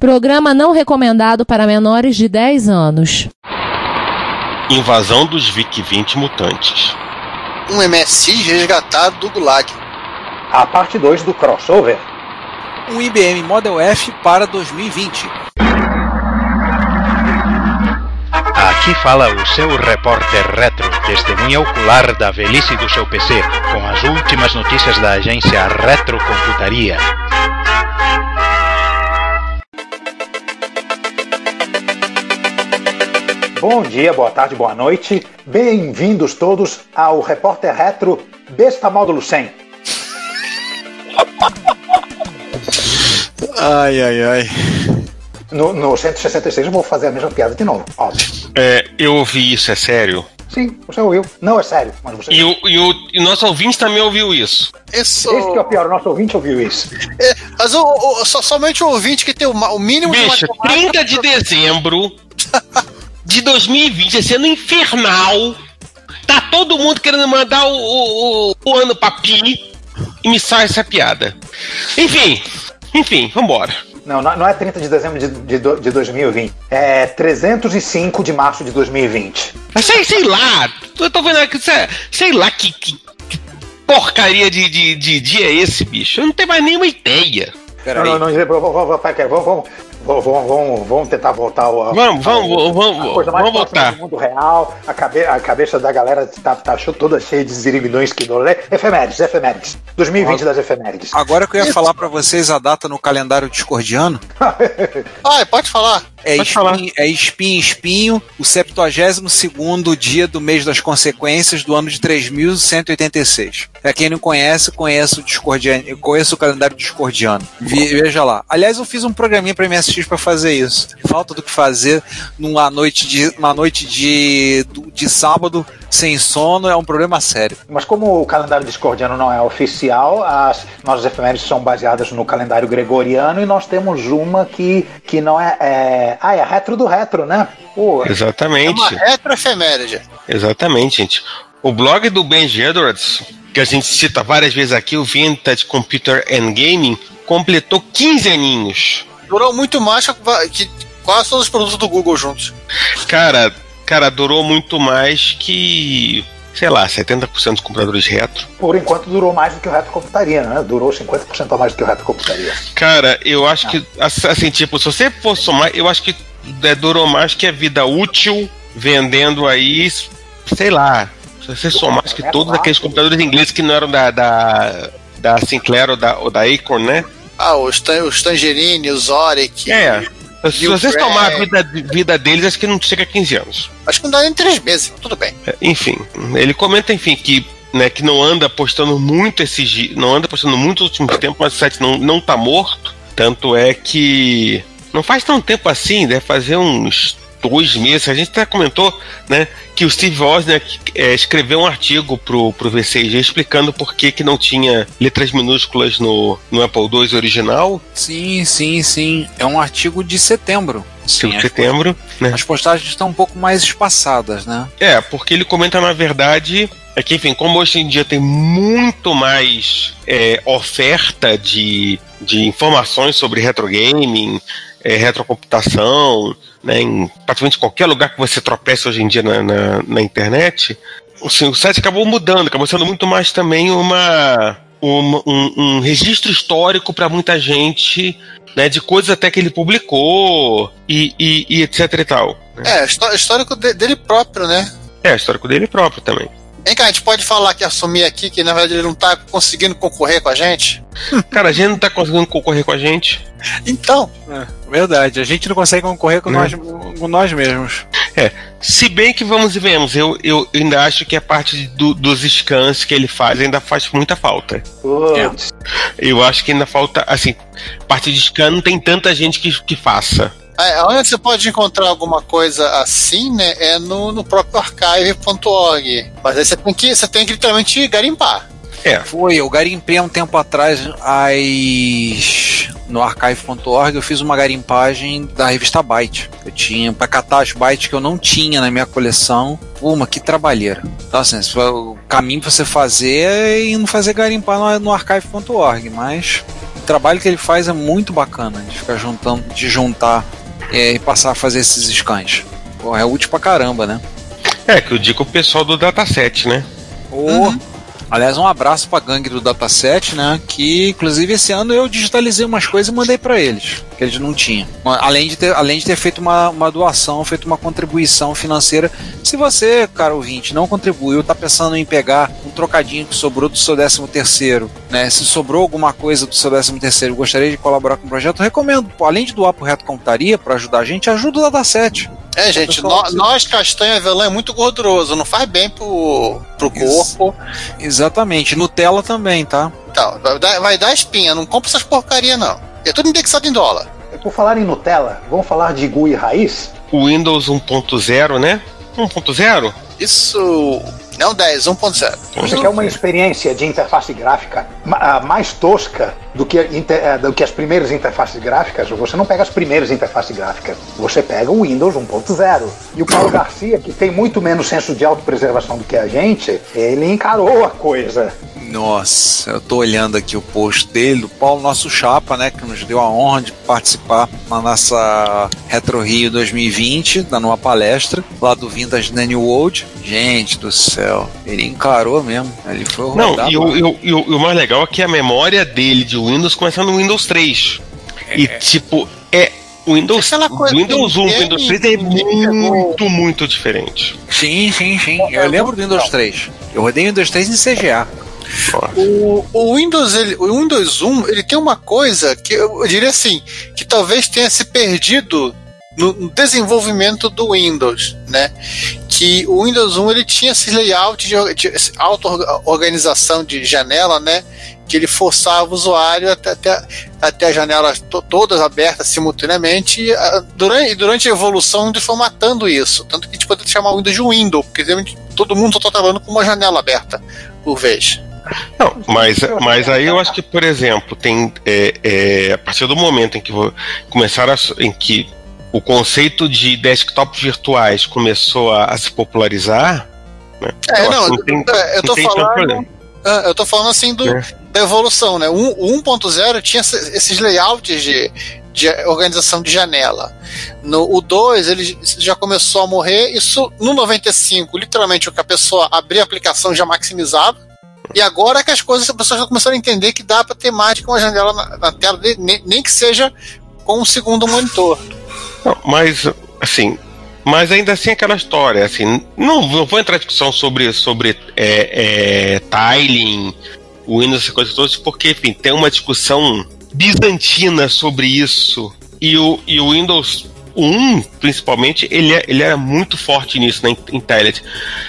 Programa não recomendado para menores de 10 anos. Invasão dos VIC-20 mutantes. Um MSI resgatado do Gulag. A parte 2 do crossover. Um IBM Model F para 2020. Aqui fala o seu repórter retro, testemunha ocular da velhice do seu PC, com as últimas notícias da agência Retrocomputaria. Bom dia, boa tarde, boa noite. Bem-vindos todos ao Repórter Retro Besta Módulo 100. Ai, ai, ai. No, no 166 eu vou fazer a mesma piada de novo, óbvio. É, eu ouvi isso, é sério. Sim, você ouviu. Não é sério, mas você. E o, e o, e o nosso ouvinte também ouviu isso. Isso. Esse que é o pior, o nosso ouvinte ouviu isso. É, mas o, o- só- somente o ouvinte que tem o, o mínimo Bicho, de matemática- 30 de dezembro de 2020, esse ano infernal. Tá todo mundo querendo mandar o, o, o- ano pra Pi e me sai essa piada. Enfim, enfim, vambora. Não, não não é 30 de dezembro de, de, de 2020. É 305 de março de 2020. Mas sei, sei lá, eu tô vendo aqui, sei, sei lá que, que- que porcaria de, de, de dia é esse, bicho. Eu não tenho mais nenhuma ideia. Peraí. Não, não, não, vamos, vamos, vamos, pera, vamos, vamos, vamos, vamos, vamos, vamos tentar voltar ao. Vamos, vamos, ao- vamos, a coisa mais vamos voltar. do mundo real. A, cabe, a cabeça da galera tá, tá toda cheia de zirimidões que não Efemérides, efemérides. 2020 das efemérides. Agora que eu ia falar pra vocês a data no calendário discordiano, Ah, pode falar. É espinho, é espinho, espinho, o 72 dia do mês das consequências do ano de 3186. Pra quem não conhece, conhece o discordiano, conheço o calendário discordiano. Veja lá. Aliás, eu fiz um programinha pra MSX pra fazer isso. Falta do que fazer numa noite de, uma noite de, de sábado sem sono é um problema sério. Mas como o calendário discordiano não é oficial, as nossas efemérides são baseadas no calendário gregoriano e nós temos uma que, que não é, é. Ah, é a retro do retro, né? Pô, É Exatamente. uma retroefeméride. Exatamente, gente. O blog do Benji Edwards, que a gente cita várias vezes aqui, o Vintage Computer and Gaming, completou 15 aninhos. Durou muito mais que, que quase todos os produtos do Google juntos. Cara, cara, durou muito mais que, sei lá, 70% dos compradores retro. por enquanto durou mais do que o retrocomputaria, né? Durou 50% a mais do que o retrocomputaria. Cara, eu acho que, assim, tipo, se você for somar, eu acho que é, durou mais que a vida útil vendendo aí, sei lá, se você somar mais que todos aqueles computadores ingleses que não eram da, da, da Sinclair ou da, ou da Acorn, né? Ah, os, tan- os Tangerine, os Oric. É. E o vocês Greg? tomar a vida, vida deles, acho que não chega a 15 anos. Acho que não dá nem três meses. Tudo bem. É, Enfim, ele comenta, enfim, que, né, que não anda postando muito esses não anda postando muito nos últimos tempos, mas o site não, não tá morto. Tanto é que não faz tanto tempo assim, deve fazer uns dois meses. A gente até comentou, né, que o Steve Wozniak é, escreveu um artigo pro, pro VCG explicando por que, que não tinha letras minúsculas no, no Apple II original, Sim, sim, sim. É um artigo de setembro. Sim, de as setembro, né? As postagens estão um pouco mais espaçadas, né? É, porque ele comenta na verdade é que, enfim, como hoje em dia tem muito mais é, oferta de, de informações sobre retrogaming, é, retrocomputação, né, em praticamente qualquer lugar que você tropece hoje em dia na, na, na internet, assim, o site acabou mudando, acabou sendo muito mais também uma, uma- um, um registro histórico para muita gente. Né, de coisas até que ele publicou e, e- e etc e tal. né? É, histó- histórico de- dele próprio, né? É, histórico dele próprio também. Vem cá, a gente pode falar que assumir aqui que na verdade ele não tá conseguindo concorrer com a gente? Cara, a gente não tá conseguindo concorrer com a gente. Então, Verdade, a gente não consegue concorrer com, Né? nós, com nós mesmos. É, se bem que vamos e vemos, eu, eu ainda acho que a parte do- dos scans que ele faz ainda faz muita falta. Putz, Eu acho que ainda falta, assim, parte de scan não tem tanta gente que, que faça. É, onde você pode encontrar alguma coisa assim, né? É no, no próprio archive.org. Mas aí você tem que, você tem que literalmente garimpar. É, Foi, eu garimpei há um tempo atrás as... no archive.org, eu fiz uma garimpagem da revista Byte. Eu tinha para catar as bytes que eu não tinha na minha coleção. Uma, que trabalheira. Então, assim, esse foi o caminho pra você fazer e não fazer garimpar no, no archive.org, mas trabalho que ele faz é muito bacana, de ficar juntando, de juntar é, e passar a fazer esses scans. Pô, é útil pra caramba, né? É, que eu digo o pessoal do dataset, né? Uhum. Aliás, um abraço pra gangue do Dataset, né? Que inclusive esse ano eu digitalizei umas coisas e mandei para eles, que eles não tinham. Além de ter, além de ter feito uma, uma doação, feito uma contribuição financeira. Se você, cara ouvinte, não contribuiu, tá pensando em pegar um trocadinho que sobrou do seu 13 terceiro, né? Se sobrou alguma coisa do seu 13 terceiro, gostaria de colaborar com o projeto, recomendo, além de doar pro Reto Computaria para ajudar a gente, ajuda o Dataset. É, gente, nós, nós castanha avelã é muito gorduroso, não faz bem pro, pro corpo. Exatamente, Nutella também, tá? Então, vai dar, vai dar espinha, não compra essas porcaria não. É tudo indexado em dólar. Por falar em Nutella, vamos falar de GUI raiz? O Windows 1.0, né? 1.0? Isso não 10, 1.0. Você quer uma experiência de interface gráfica ah, mais tosca do que, eh, do que as primeiras interfaces gráficas? Você não pega as primeiras interfaces gráficas, você pega o Windows 1.0. E o Paulo Garcia, que tem muito menos senso de autopreservação do que a gente, ele encarou a coisa. Nossa, eu tô olhando aqui o post dele, do Paulo, nosso chapa, né, que nos deu a honra de participar na nossa Retro Rio 2020, dando uma palestra lá do Vintage Nanny World. Gente do céu, ele encarou mesmo. Ele foi rodar. Não, e o, e, o, e o, mais legal é que a memória dele de Windows começa no Windows 3. É. E tipo, é o Windows, coisa, Windows 1 e Windows 3 é muito, muito diferente. Sim, sim, sim. Eu lembro do Windows 3. Eu rodei o Windows 3 em CGA. O, o, Windows, ele, o Windows 1, ele tem uma coisa que eu, eu diria assim, que talvez tenha se perdido no desenvolvimento do Windows, né? Que o Windows 1 ele tinha esse layout de, de auto-organização de janela, né? Que ele forçava o usuário até, até, até as janelas to, todas abertas simultaneamente e durante, durante a evolução de formatando isso. Tanto que a gente pode chamar o Windows de Windows, porque todo mundo está trabalhando com uma janela aberta por vez. Não, mas, mas aí eu acho que, por exemplo, tem é, é, a partir do momento em que começaram a, em que o conceito de desktops virtuais começou a, a se popularizar. Né? É, eu não, tem, é, eu tô falando. Ah, eu tô falando assim do, é. da evolução, né? O 1.0 tinha esses layouts de, de organização de janela. No, o 2, ele já começou a morrer. Isso no 95, literalmente, o que a pessoa abria a aplicação já maximizava. E agora é que as coisas, as pessoas já começaram a entender que dá para ter mais de uma janela na, na tela, nem, nem, que seja com um segundo monitor. Não, mas, assim, mas ainda assim aquela história, assim, não, não vou entrar em discussão sobre, sobre é, é, tiling, Windows, essas coisas todas, porque, enfim, tem uma discussão bizantina sobre isso. E o, e o Windows 1, principalmente, ele, é, ele era muito forte nisso, né, em, em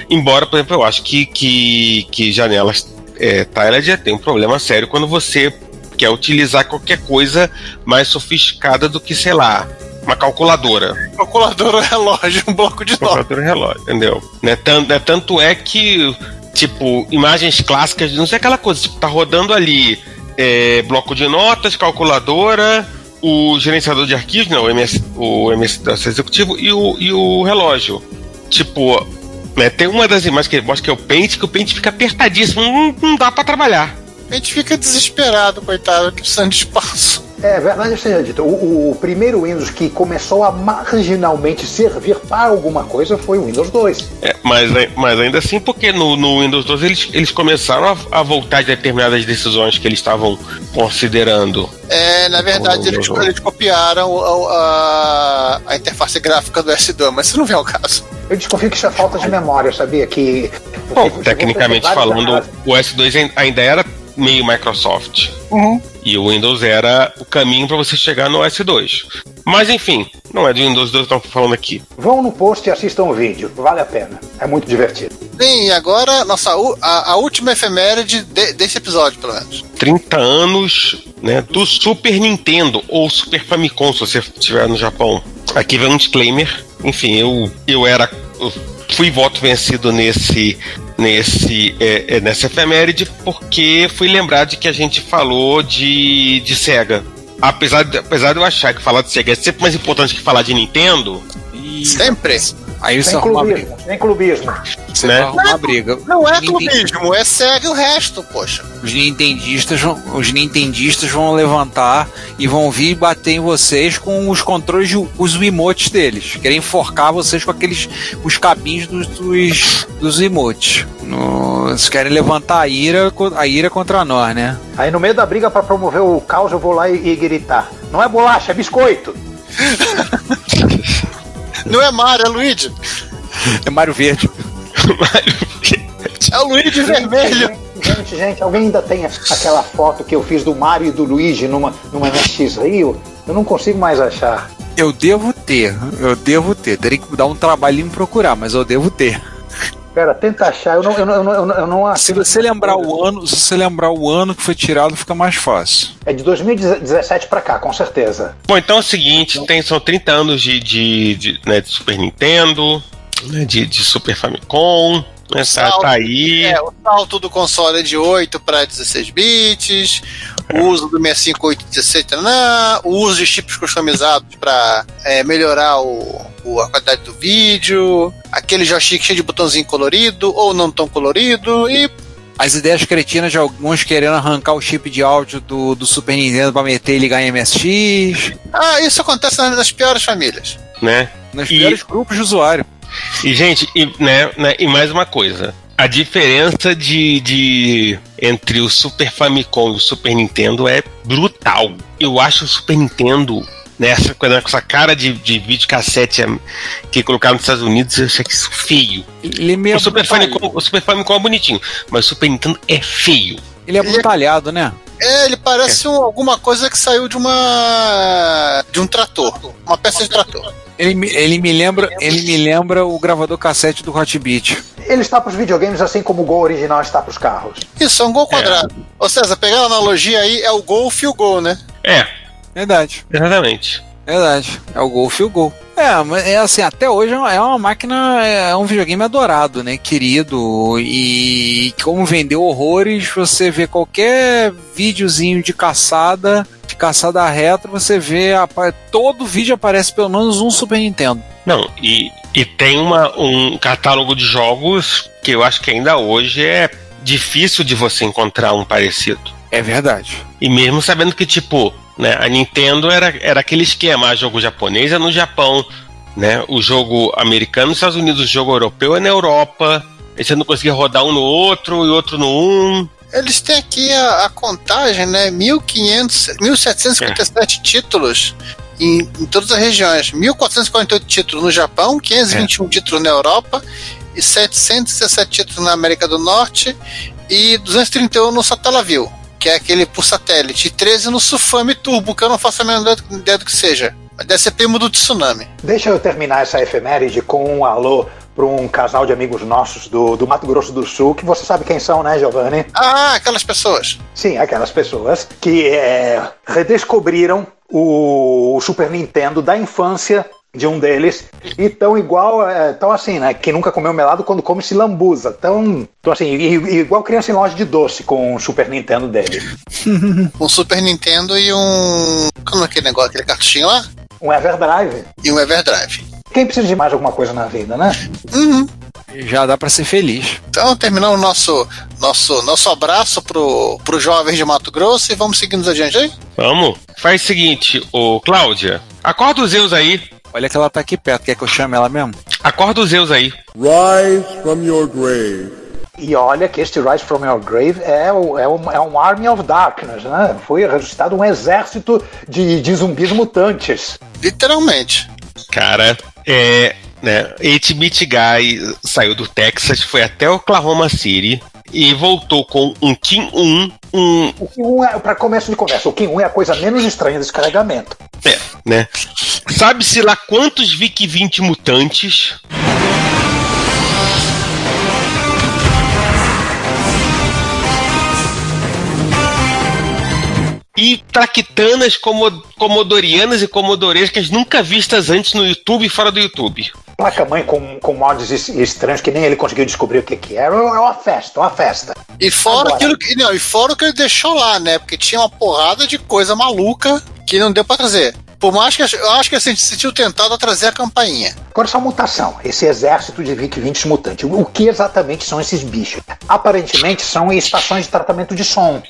Embora, por exemplo, eu acho que, que, que janelas é, já tem um problema sério quando você quer utilizar qualquer coisa mais sofisticada do que, sei lá, uma calculadora. Calculadora relógio, um bloco de notas. Calculadora relógio, entendeu? Né, tanto, né, tanto é que, tipo, imagens clássicas, não sei aquela coisa, tipo, tá rodando ali é, bloco de notas, calculadora o gerenciador de arquivos, não, o MS, o MS executivo e o, e o relógio. Tipo, né, tem uma das imagens que ele mostra que é o pente, que o pente fica apertadíssimo, não, não dá para trabalhar. A gente fica desesperado, coitado, precisando de espaço. É verdade seja dito. O, o, primeiro Windows que começou a marginalmente servir para alguma coisa foi o Windows 2. É, mas, mas ainda assim, porque no, no Windows 2 eles, eles começaram a, a, voltar de determinadas decisões que eles estavam considerando. É, na verdade, eles, eles, copiaram a, a, a, interface gráfica do S2, mas isso não vem ao caso. Eu desconfio que isso é falta de memória, sabia? Que. Bom, tecnicamente falando, o S2 ainda era meio Microsoft. Uhum. E o Windows era o caminho para você chegar no S2. Mas enfim, não é de Windows 2 que estamos falando aqui. Vão no post e assistam o vídeo, vale a pena. É muito divertido. Sim, e agora nossa, a, a última efeméride de, desse episódio, pelo menos. 30 anos né, do Super Nintendo ou Super Famicom, se você estiver no Japão. Aqui vem um disclaimer. Enfim, eu, eu era. Eu fui voto vencido nesse nesse é, é, nessa efeméride porque fui lembrar de que a gente falou de, de Sega. Apesar de, apesar de eu achar que falar de Sega é sempre mais importante que falar de Nintendo. Sempre. Aí sem clubismo, sem clubismo. Você Né? vai arrumar briga. Não é Ninten- clubismo, é segue o resto, poxa. Os nintendistas, vão- os nintendistas vão levantar e vão vir bater em vocês com os controles, de, os emotes deles. Querem enforcar vocês com aqueles os cabinhos dos, dos, dos emotes. No- Eles querem levantar a ira, a ira contra nós, né? Aí no meio da briga pra promover o caos eu vou lá e, e gritar. Não é bolacha, é biscoito. Não é Mario, é Luigi. É Mário Verde. É o Luigi vermelho. Gente, gente, alguém ainda tem aquela foto que eu fiz do Mario e do Luigi numa, numa MX Rio? Eu não consigo mais achar. Eu devo ter, eu devo ter. Teria que dar um trabalhinho em procurar, mas eu devo ter. Pera, tenta achar. Eu não, eu não, eu não, eu não, não Se acho. você lembrar o ano, se você lembrar o ano que foi tirado, fica mais fácil. É de 2017 pra cá, com certeza. Bom, então é o seguinte, tem, são 30 anos de, de, de, né, de Super Nintendo, né, de, de Super Famicom, né, tá, Salto. tá aí. É, o salto do console é de 8 para 16 bits, o uso do 65, 8, 16, tanã, o uso de chips customizados para melhorar o, o- a qualidade do vídeo, aquele joystick cheio de botãozinho colorido ou não tão colorido, e As ideias cretinas de alguns querendo arrancar o chip de áudio do, do Super Nintendo pra meter e ligar em MSX, ah, isso acontece nas, nas piores famílias. Né? nos E- piores grupos de usuário. E, gente, e, né, né, e mais uma coisa. A diferença de, de entre o Super Famicom e o Super Nintendo é brutal. Eu acho o Super Nintendo, nessa com essa cara de, de videocassete é, que colocaram nos Estados Unidos, eu achei que isso feio. Ele é meio O Super. Famicom, o Super Famicom é bonitinho, mas o Super Nintendo é feio. Ele é brutalhado, né? É, ele parece um- alguma coisa que saiu de uma. de um trator. Uma peça de trator. Ele, me- ele me lembra, ele me lembra o gravador cassete do Hot Beat. Ele está pros videogames assim como o Gol original está pros carros. Isso, é um gol quadrado. Ô César, pegando a analogia aí, é o golfe e o gol, né? É, Verdade. exatamente. Verdade. É o Golf e o Gol. É, mas é assim, até hoje é uma- é uma máquina, é um videogame adorado, né? Querido. E como vendeu horrores, você vê qualquer videozinho de caçada, de caçada retro, você vê. Todo vídeo aparece pelo menos um Super Nintendo. Não, e, e tem uma, um catálogo de jogos que eu acho que ainda hoje é difícil de você encontrar um parecido. É verdade. E mesmo sabendo que, tipo, né, a Nintendo era, era aquele esquema, ah, jogo japonês é no Japão, né? O jogo americano nos Estados Unidos, o jogo europeu é na Europa. Aí você não conseguia rodar um no outro e outro no um. Eles têm aqui a, a contagem, né? 1500, 1757 títulos em, em todas as regiões. 1448 títulos no Japão, 521 títulos na Europa e 717 títulos na América do Norte e 231 no Satellaview, que é aquele por satélite, e 13 no Sufami Turbo, que eu não faço a menor ideia do que seja. Mas deve ser primo do Tsunami. Deixa eu terminar essa efeméride com um alô para um casal de amigos nossos do, do Mato Grosso do Sul, que você sabe quem são, né, Giovanni? Ah, aquelas pessoas. Sim, aquelas pessoas que é, redescobriram o Super Nintendo da infância de um deles e tão igual, é, tão assim, né? Que nunca comeu melado quando come se lambuza. Tão, tão assim, igual criança em loja de doce com o Super Nintendo dele. Um Super Nintendo e um. Como é aquele negócio, aquele cartuchinho lá? Um Everdrive. E um Everdrive. Quem precisa de mais alguma coisa na vida, né? Uhum. Já dá pra ser feliz. Então terminamos nosso nosso nosso abraço pro, pro jovem de Mato Grosso e vamos seguindo adiante aí? Vamos. Faz o seguinte, ô Cláudia, acorda os Zeus aí. Olha que ela tá aqui perto. Quer que eu chame ela mesmo? Acorda os Zeus aí. Rise from your grave. E olha que este Rise from Your Grave é, o- é, um, é um Army of Darkness, né? Foi ressuscitado um exército de, de zumbis mutantes. Literalmente. Cara, é. Né, 8-Bit Guy saiu do Texas, foi até Oklahoma City e voltou com um Kim 1, um. O Kim 1 é, para começo de conversa, o Kim 1 é a coisa menos estranha desse carregamento. É, né? Sabe-se lá quantos VIC 20 mutantes. E traquitanas como- comodorianas e comodorescas nunca vistas antes no YouTube e fora do YouTube. Placa-mãe com, com mods es- estranhos que nem ele conseguiu descobrir o que, que era. É uma festa, uma festa. E fora Agora. aquilo que. Não, e fora o que ele deixou lá, né? Porque tinha uma porrada de coisa maluca que não deu pra trazer. Por mais que eu acho que a gente se sentiu tentado a trazer a campainha. Agora essa mutação, esse exército de VIC-20 mutantes, o que exatamente são esses bichos? Aparentemente são estações de tratamento de som,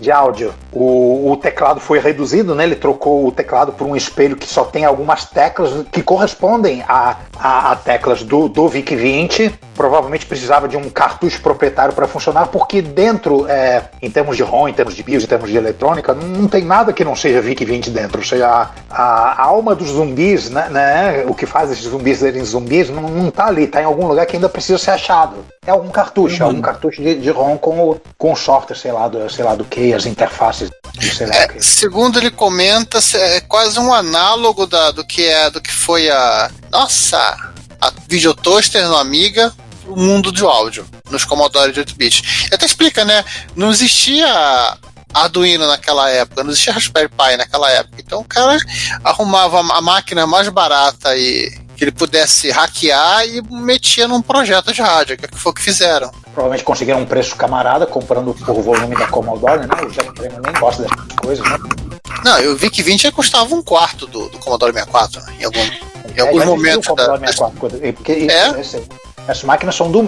de áudio. O, o teclado foi reduzido, né? Ele trocou o teclado por um espelho que só tem algumas teclas que correspondem a, a, a teclas do, do VIC-20. Provavelmente precisava de um cartucho proprietário para funcionar, porque dentro, é, em termos de ROM, em termos de BIOS, em termos de eletrônica, não, tem nada que não seja VIC-20 dentro. Ou seja, a, a, alma dos zumbis, né, né, o que faz esses zumbis serem zumbis, não, não tá ali, tá em algum lugar que ainda precisa ser achado. É algum cartucho, é algum cartucho de, de ROM com o, com software, sei lá, do, sei lá do que, as interfaces, sei lá É, que. segundo ele comenta, é quase um análogo da, do que é do que foi a nossa a videotoaster no Amiga, o mundo do áudio nos Commodore de 8 bits. Até explica, né? Não existia Arduino naquela época, não existia Raspberry Pi naquela época. Então o cara arrumava a máquina mais barata e que ele pudesse hackear e metia num projeto de rádio, que foi o que fizeram. Provavelmente conseguiram um preço camarada comprando por volume da Commodore, né? O Jack nem gosta dessas coisas, né? Não, eu vi que 20 custava um quarto do, do Commodore 64, né? em algum Em É, alguns momentos da- 64, quando- porque É? esse- essas máquinas são do,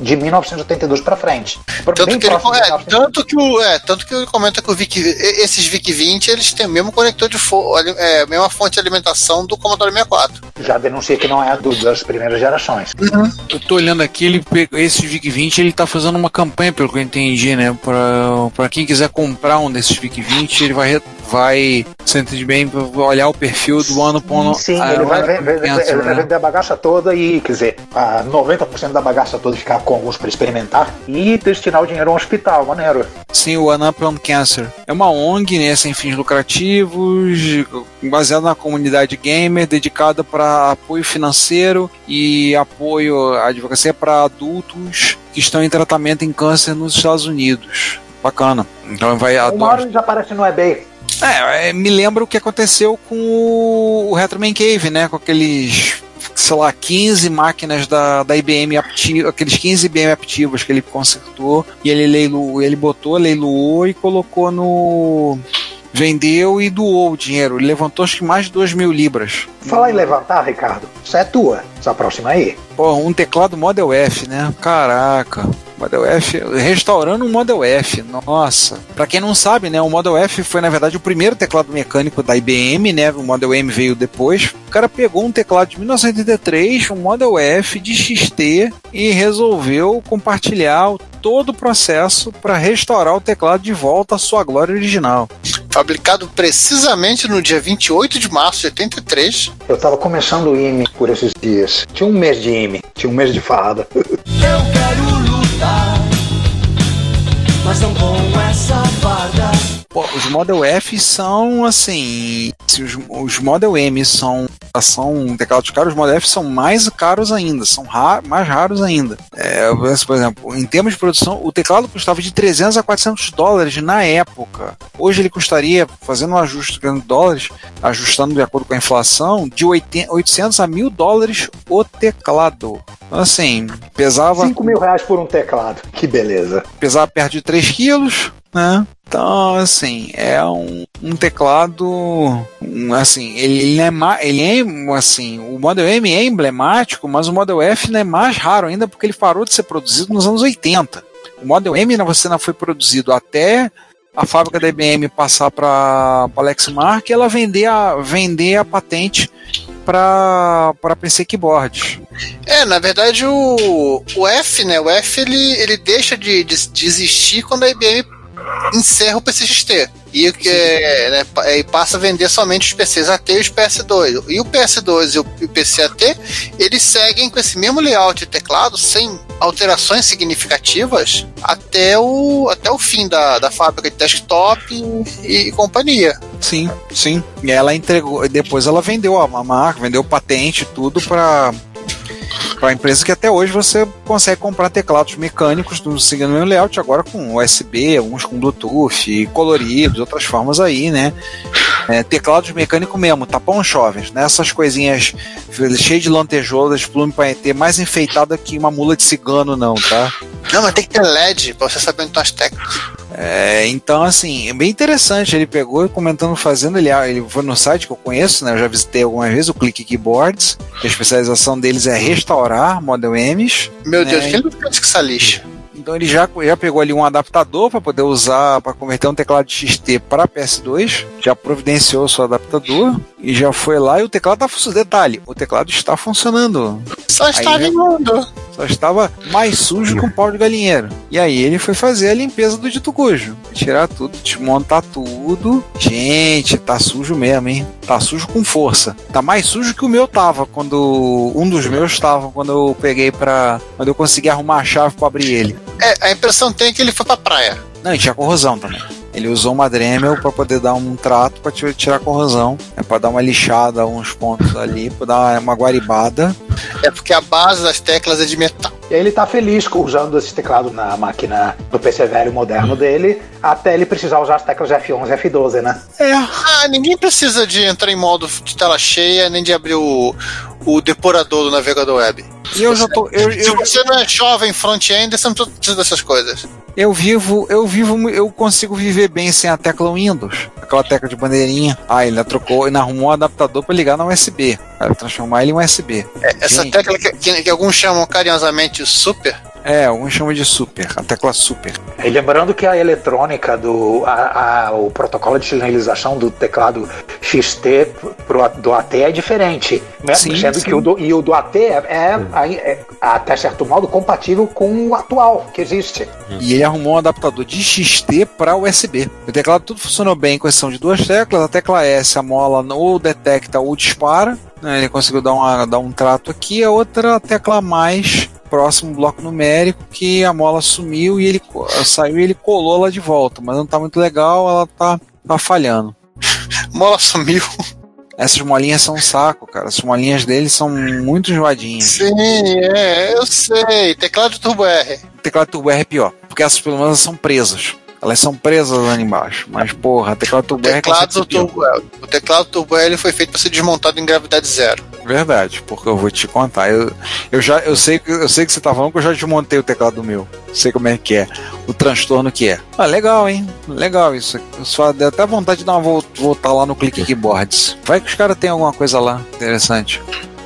de 1982 para frente. Tanto Bem que, ele, é, 1900. tanto, que o, é, tanto que ele comenta que o VIC, esses VIC-20 eles têm o mesmo conector de é, a mesma fonte de alimentação do Commodore 64. Já denuncia que não é do- das primeiras gerações. Eu tô olhando aqui, ele pegou, esse VIC-20 ele tá fazendo uma campanha, pelo que eu entendi, né? Pra, pra quem quiser comprar um desses VIC-20, ele vai, vai, você entende bem, olhar o perfil do ano pondo. Sim, ah, ele vai, pensa, ele vai né? vender a bagaça toda e, quer dizer, a 90% da bagaça toda ficar com alguns para experimentar e destinar o dinheiro a um hospital, maneiro. Sim, o on Cancer. É uma ONG, né, sem fins lucrativos, baseada na comunidade gamer, dedicada para apoio financeiro e apoio à advocacia para adultos que estão em tratamento em câncer nos Estados Unidos. Bacana. Então vai Uma hora ele já aparece no eBay. É, é, me lembra o que aconteceu com o Retro Man Cave, né? Com aqueles, sei lá, 15 máquinas da, da IBM ativos, aqueles 15 IBM ativos que ele consertou e ele leiloou, ele botou, leiloou e colocou no. Vendeu e doou o dinheiro. Ele levantou acho que mais de 2 mil libras. Falar em levantar, Ricardo, isso é tua. Se aproxima aí. Pô, um teclado Model F, né? Caraca. Model F, restaurando um Model F, nossa. Pra quem não sabe, né, o Model F foi na verdade o primeiro teclado mecânico da IBM, né? O Model M veio depois. O cara pegou um teclado de 1983, um Model F de XT e resolveu compartilhar todo o processo para restaurar o teclado de volta à sua glória original. Fabricado precisamente no dia 28 de março de 83. Eu tava começando o IME por esses dias. Tinha um mês de IME, tinha um mês de farda. Eu quero lutar, mas não com essa farda. Pô, os Model F são assim. Se os, os Model M são, são teclados caros, os Model F são mais caros ainda, são ra- mais raros ainda. É, por exemplo, em termos de produção, o teclado custava de 300 a 400 dólares na época. Hoje ele custaria, fazendo um ajuste de dólares, ajustando de acordo com a inflação, de 80 800 a 1000 dólares o teclado. Então, assim, pesava 5 mil reais por um teclado. Que beleza. pesava perto de 3 quilos, né? Então, assim, é um, um teclado, um, assim, ele, é ele é, assim, o Model M é emblemático, mas o Model F né, é mais raro ainda porque ele parou de ser produzido nos anos 80. O Model M né, você não foi produzido até a fábrica da IBM passar para a Lexmark e ela vender a, vender a patente para PC Keyboards. É, na verdade o, o F, né? O F ele, ele deixa de, de, de existir quando a IBM encerra o PCXT. E, é, né, e passa a vender somente os PCs AT e os PS2. E o PS2 e o, e o PC AT, eles seguem com esse mesmo layout de teclado, sem alterações significativas, até o, até o fim da, da fábrica de desktop e, e companhia. Sim, sim. E ela entregou, depois ela vendeu a a marca, vendeu patente, tudo para para empresa que até hoje você consegue comprar teclados mecânicos do seguindo o layout, agora com USB, uns com Bluetooth, coloridos, outras formas aí, né? É, teclados mecânicos mesmo, tapão jovens, né? Essas coisinhas cheias de lantejoulas, plume para ter mais enfeitada que uma mula de cigano, não, tá? Não, mas tem que ter LED pra você saber onde estão as teclas. É, então, assim, é bem interessante. Ele pegou e comentando fazendo, ele, ele foi no site que eu conheço, né? Eu já visitei algumas vezes, o Click Keyboards. que A especialização deles é restaurar Model M's. Meu Deus, É. quem não fez que essa lixa? Então ele já, já pegou ali um adaptador para poder usar, para converter um teclado XT para PS2, já providenciou o seu adaptador e já foi lá e o teclado tá funcionando. Detalhe, o teclado está funcionando. Só está né? imundo. Só estava mais sujo que um pau de galinheiro. E aí ele foi fazer a limpeza do dito cujo. Tirar tudo, desmontar tudo. Gente, tá sujo mesmo, hein? Tá sujo com força. Tá mais sujo que o meu tava quando. Um dos meus tava quando eu peguei pra. Quando eu consegui arrumar a chave pra abrir ele. É, a impressão tem que ele foi pra praia. Não, e tinha corrosão também. Ele usou uma Dremel para poder dar um trato para tirar a corrosão. É para dar uma lixada uns pontos ali, para dar uma guaribada. É porque a base das teclas é de metal. E aí ele tá feliz com- usando esse teclado na máquina do PC velho moderno dele, até ele precisar usar as teclas F11 e F12, né? É. Ah, ninguém precisa de entrar em modo de tela cheia, nem de abrir o, o depurador do navegador web. Eu já tô. Eu, Se eu, você não é jovem front-end, você não precisa dessas coisas. Eu vivo, eu vivo, eu consigo viver bem sem a tecla Windows. Aquela tecla de bandeirinha. Ah, ele trocou, ele arrumou um adaptador para ligar na USB. Para transformar ele em USB. É, essa tecla que, que- que alguns chamam carinhosamente super, É, alguns chamam de super, a tecla super. E lembrando que a eletrônica do a- a- o protocolo de sinalização do teclado XT pro, do AT é diferente, né? Sim, sendo sim. que o do, e o do AT é, é, é, até certo modo compatível com o atual que existe. E ele arrumou um adaptador de XT para USB. O teclado tudo funcionou bem com exceção de duas teclas. A tecla S, a mola ou detecta ou dispara. Né, Ele conseguiu dar, uma, dar um trato aqui. A outra tecla mais próximo bloco numérico que a mola sumiu e ele saiu e ele colou lá de volta. Mas não tá muito legal, ela tá, tá falhando. mola sumiu. Essas molinhas são um saco, cara. As molinhas dele são muito enjoadinhas. Sim, é, eu sei. Teclado Turbo R. Teclado Turbo R é pior, porque essas pelo menos são presas. Elas são presas lá embaixo. Mas, porra, teclado Turbo R consegue Teclado. Turbo. O teclado Turbo R foi feito para ser desmontado em gravidade zero. Verdade, porque eu vou te contar. Eu, eu já eu sei, que- eu sei que você tá falando que eu já desmontei o teclado meu. Sei como é que é. O transtorno que é. Ah, legal, hein? Legal isso. Só deu até vontade de dar uma vol- voltar lá no Click Keyboards. Vai que os caras têm alguma coisa lá interessante.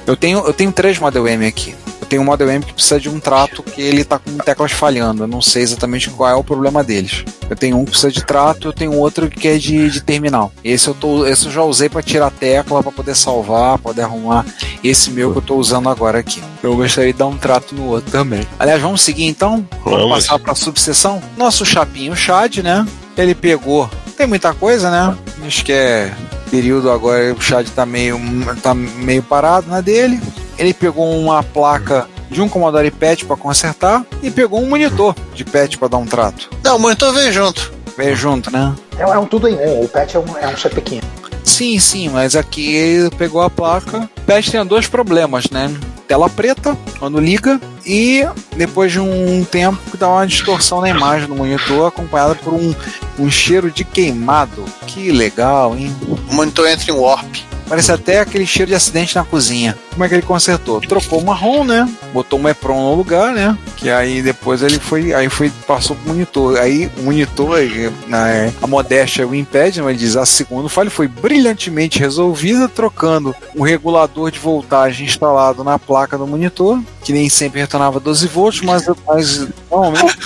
Eu tenho, eu tenho três Model M aqui. Eu tenho um Model M que precisa de um trato que ele tá com teclas falhando. Eu não sei exatamente qual é o problema deles. Eu tenho um que precisa de trato, eu tenho outro que é de, de terminal. Esse eu, tô, esse eu já usei para tirar tecla, para poder salvar, poder arrumar. Esse meu que eu tô usando agora aqui. Eu gostaria de dar um trato no outro também. Aliás, vamos seguir então? Vamos Vamos. passar para subseção? Nosso chapinho Chad, né? Ele pegou. Tem muita coisa, né? Acho que é período agora, o Chad tá meio, tá meio parado na dele. Ele pegou uma placa de um Commodore PET para consertar e pegou um monitor de PET para dar um trato. Não, o monitor veio junto. Veio junto, né? É, é um tudo em um, o patch é um, é um CP500. Sim, sim, mas aqui ele pegou a placa. O PET tem dois problemas, né? Tela preta quando liga e depois de um tempo que dá uma distorção na imagem do monitor acompanhada por um, um cheiro de queimado. Que legal, hein? O monitor entra em warp. Parece até aquele cheiro de acidente na cozinha. Como é que ele consertou? Trocou o marrom, né? Botou um EPROM no lugar, né? Que aí depois ele foi, aí foi passou pro monitor. Aí o monitor, na, a modéstia o impede, mas ele diz a segunda falha foi brilhantemente resolvida, trocando o regulador de voltagem instalado na placa do monitor, que nem sempre retornava 12 volts, mas, mas normalmente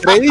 3,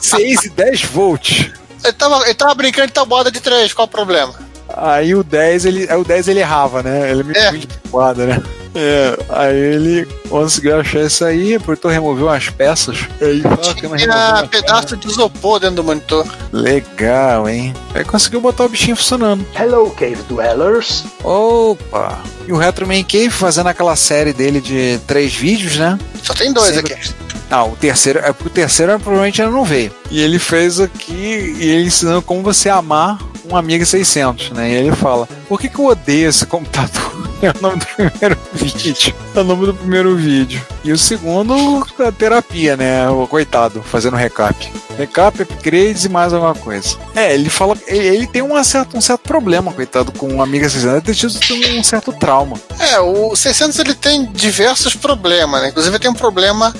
6 e 10 volts. Ele tava, ele tava brincando de tabuada de três, qual o problema? Aí o 10 ele, aí o 10 ele errava, né? Ele é meio É. quadra, né? É, aí ele conseguiu achar isso aí, apertou, removeu umas peças. Aí não removeu Tinha uma pedaço de isopor dentro do monitor. Legal, hein? Aí conseguiu botar o bichinho funcionando. Hello, Cave Dwellers. Opa! E o Retro Man Cave fazendo aquela série dele de três vídeos, né? Só tem dois Sempre- aqui. Ah, o terceiro, é porque o terceiro provavelmente ainda não veio. E ele fez aqui, e ele ensinando como você amar um Amiga 600, né? E ele fala: Por que, que eu odeio esse computador? É o nome do primeiro vídeo. É o nome do primeiro vídeo. E o segundo, a terapia, né? O coitado, fazendo recap. Recap, upgrades e mais alguma coisa. É, ele fala. Ele, ele tem uma certa, um certo problema, coitado, com o Amiga 600. Ele tem um certo trauma. É, o 600 ele tem diversos problemas, né? Inclusive tem um problema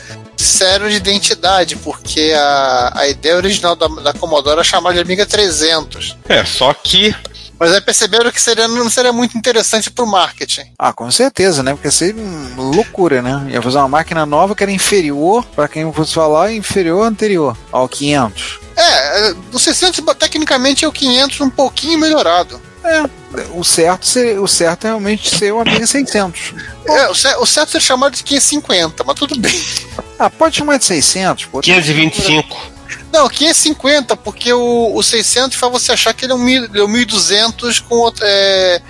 sério de identidade, porque a, a ideia original da, da Commodore era chamar de Amiga 300. É, só que Mas aí perceberam que seria, não seria muito interessante pro marketing. Ah, com certeza, né? Porque seria uma loucura, né? Ia fazer uma máquina nova que era inferior, pra quem fosse falar, inferior ao anterior, ao 500. É, o 600 tecnicamente é o 500 um pouquinho melhorado. É, o certo, seria, o certo é realmente ser o Amiga 600. É, o cer- o certo seria chamado de 550, mas tudo bem. Ah, pode chamar de 600, pô. 525. Não, 550, porque o, o 600 faz você achar que ele é um, mil, ele é um 1200 com outro. É,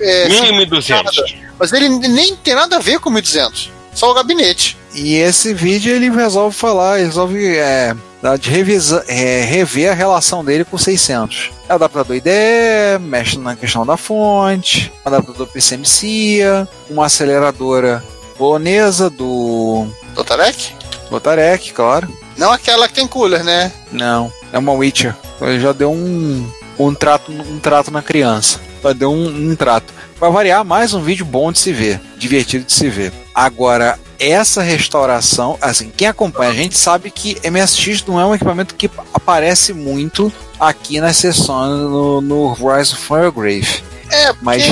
é, 1200. mas ele nem tem nada a ver com 1200. Só o gabinete. E esse vídeo ele resolve falar, ele resolve é, de revisa, é, rever a relação dele com o 600. É adaptador IDE, mexe na questão da fonte, adaptador PCMCIA, uma aceleradora polonesa do Dotarek? Lotarek, claro. Não aquela que tem cooler, né? Não, é uma Witcher. Então ele já deu um, um, trato, um trato na criança. Já deu um, um trato. Para variar, mais um vídeo bom de se ver, divertido de se ver. Agora, essa restauração, assim, quem acompanha a gente sabe que MSX não é um equipamento que aparece muito aqui nas sessões no, no Rise of Firegrave. É, Mas-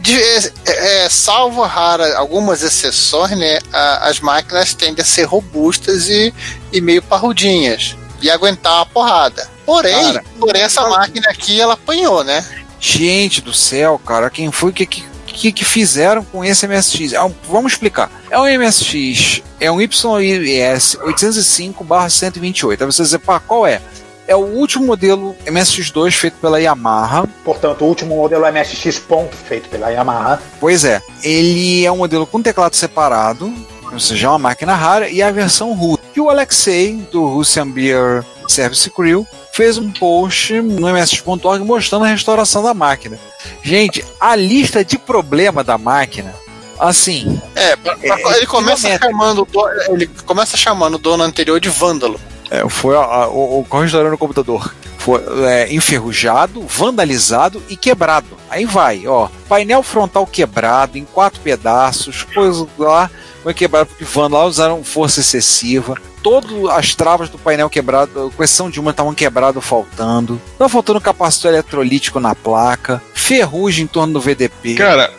de- é, é, salvo rara algumas exceções, né? a- as máquinas tendem a ser robustas e, e meio parrudinhas. E aguentar a porrada. Porém, Cara, porém essa máquina aqui, ela apanhou, né? Gente do céu, cara, quem foi que, que, que, que fizeram com esse MSX? É um- vamos explicar. É um MSX, é um YIS 805/128. Aí você dizer, pá, qual é? É o último modelo MSX2 feito pela Yamaha. Portanto, o último modelo MSX ponto feito pela Yamaha. Pois é, ele é um modelo com teclado separado, ou seja, é uma máquina rara, e a versão russa. E o Alexei, do Russian Beer Service Crew, fez um post no MSX.org mostrando a restauração da máquina. Gente, a lista de problema da máquina, assim, É, pra- pra- É, ele começa chamando ele começa chamando o dono anterior de vândalo. É, foi a- a- o, o qual restaurando o computador. Foi é, enferrujado, vandalizado e quebrado. Aí vai, ó. Painel frontal quebrado em quatro pedaços, coisa lá. Foi quebrado porque vândalos lá usaram força excessiva. Todas as travas do painel quebrado, com exceção de uma, estavam quebrado faltando. Tava faltando capacitor eletrolítico na placa. Ferrugem em torno do VDP. Cara,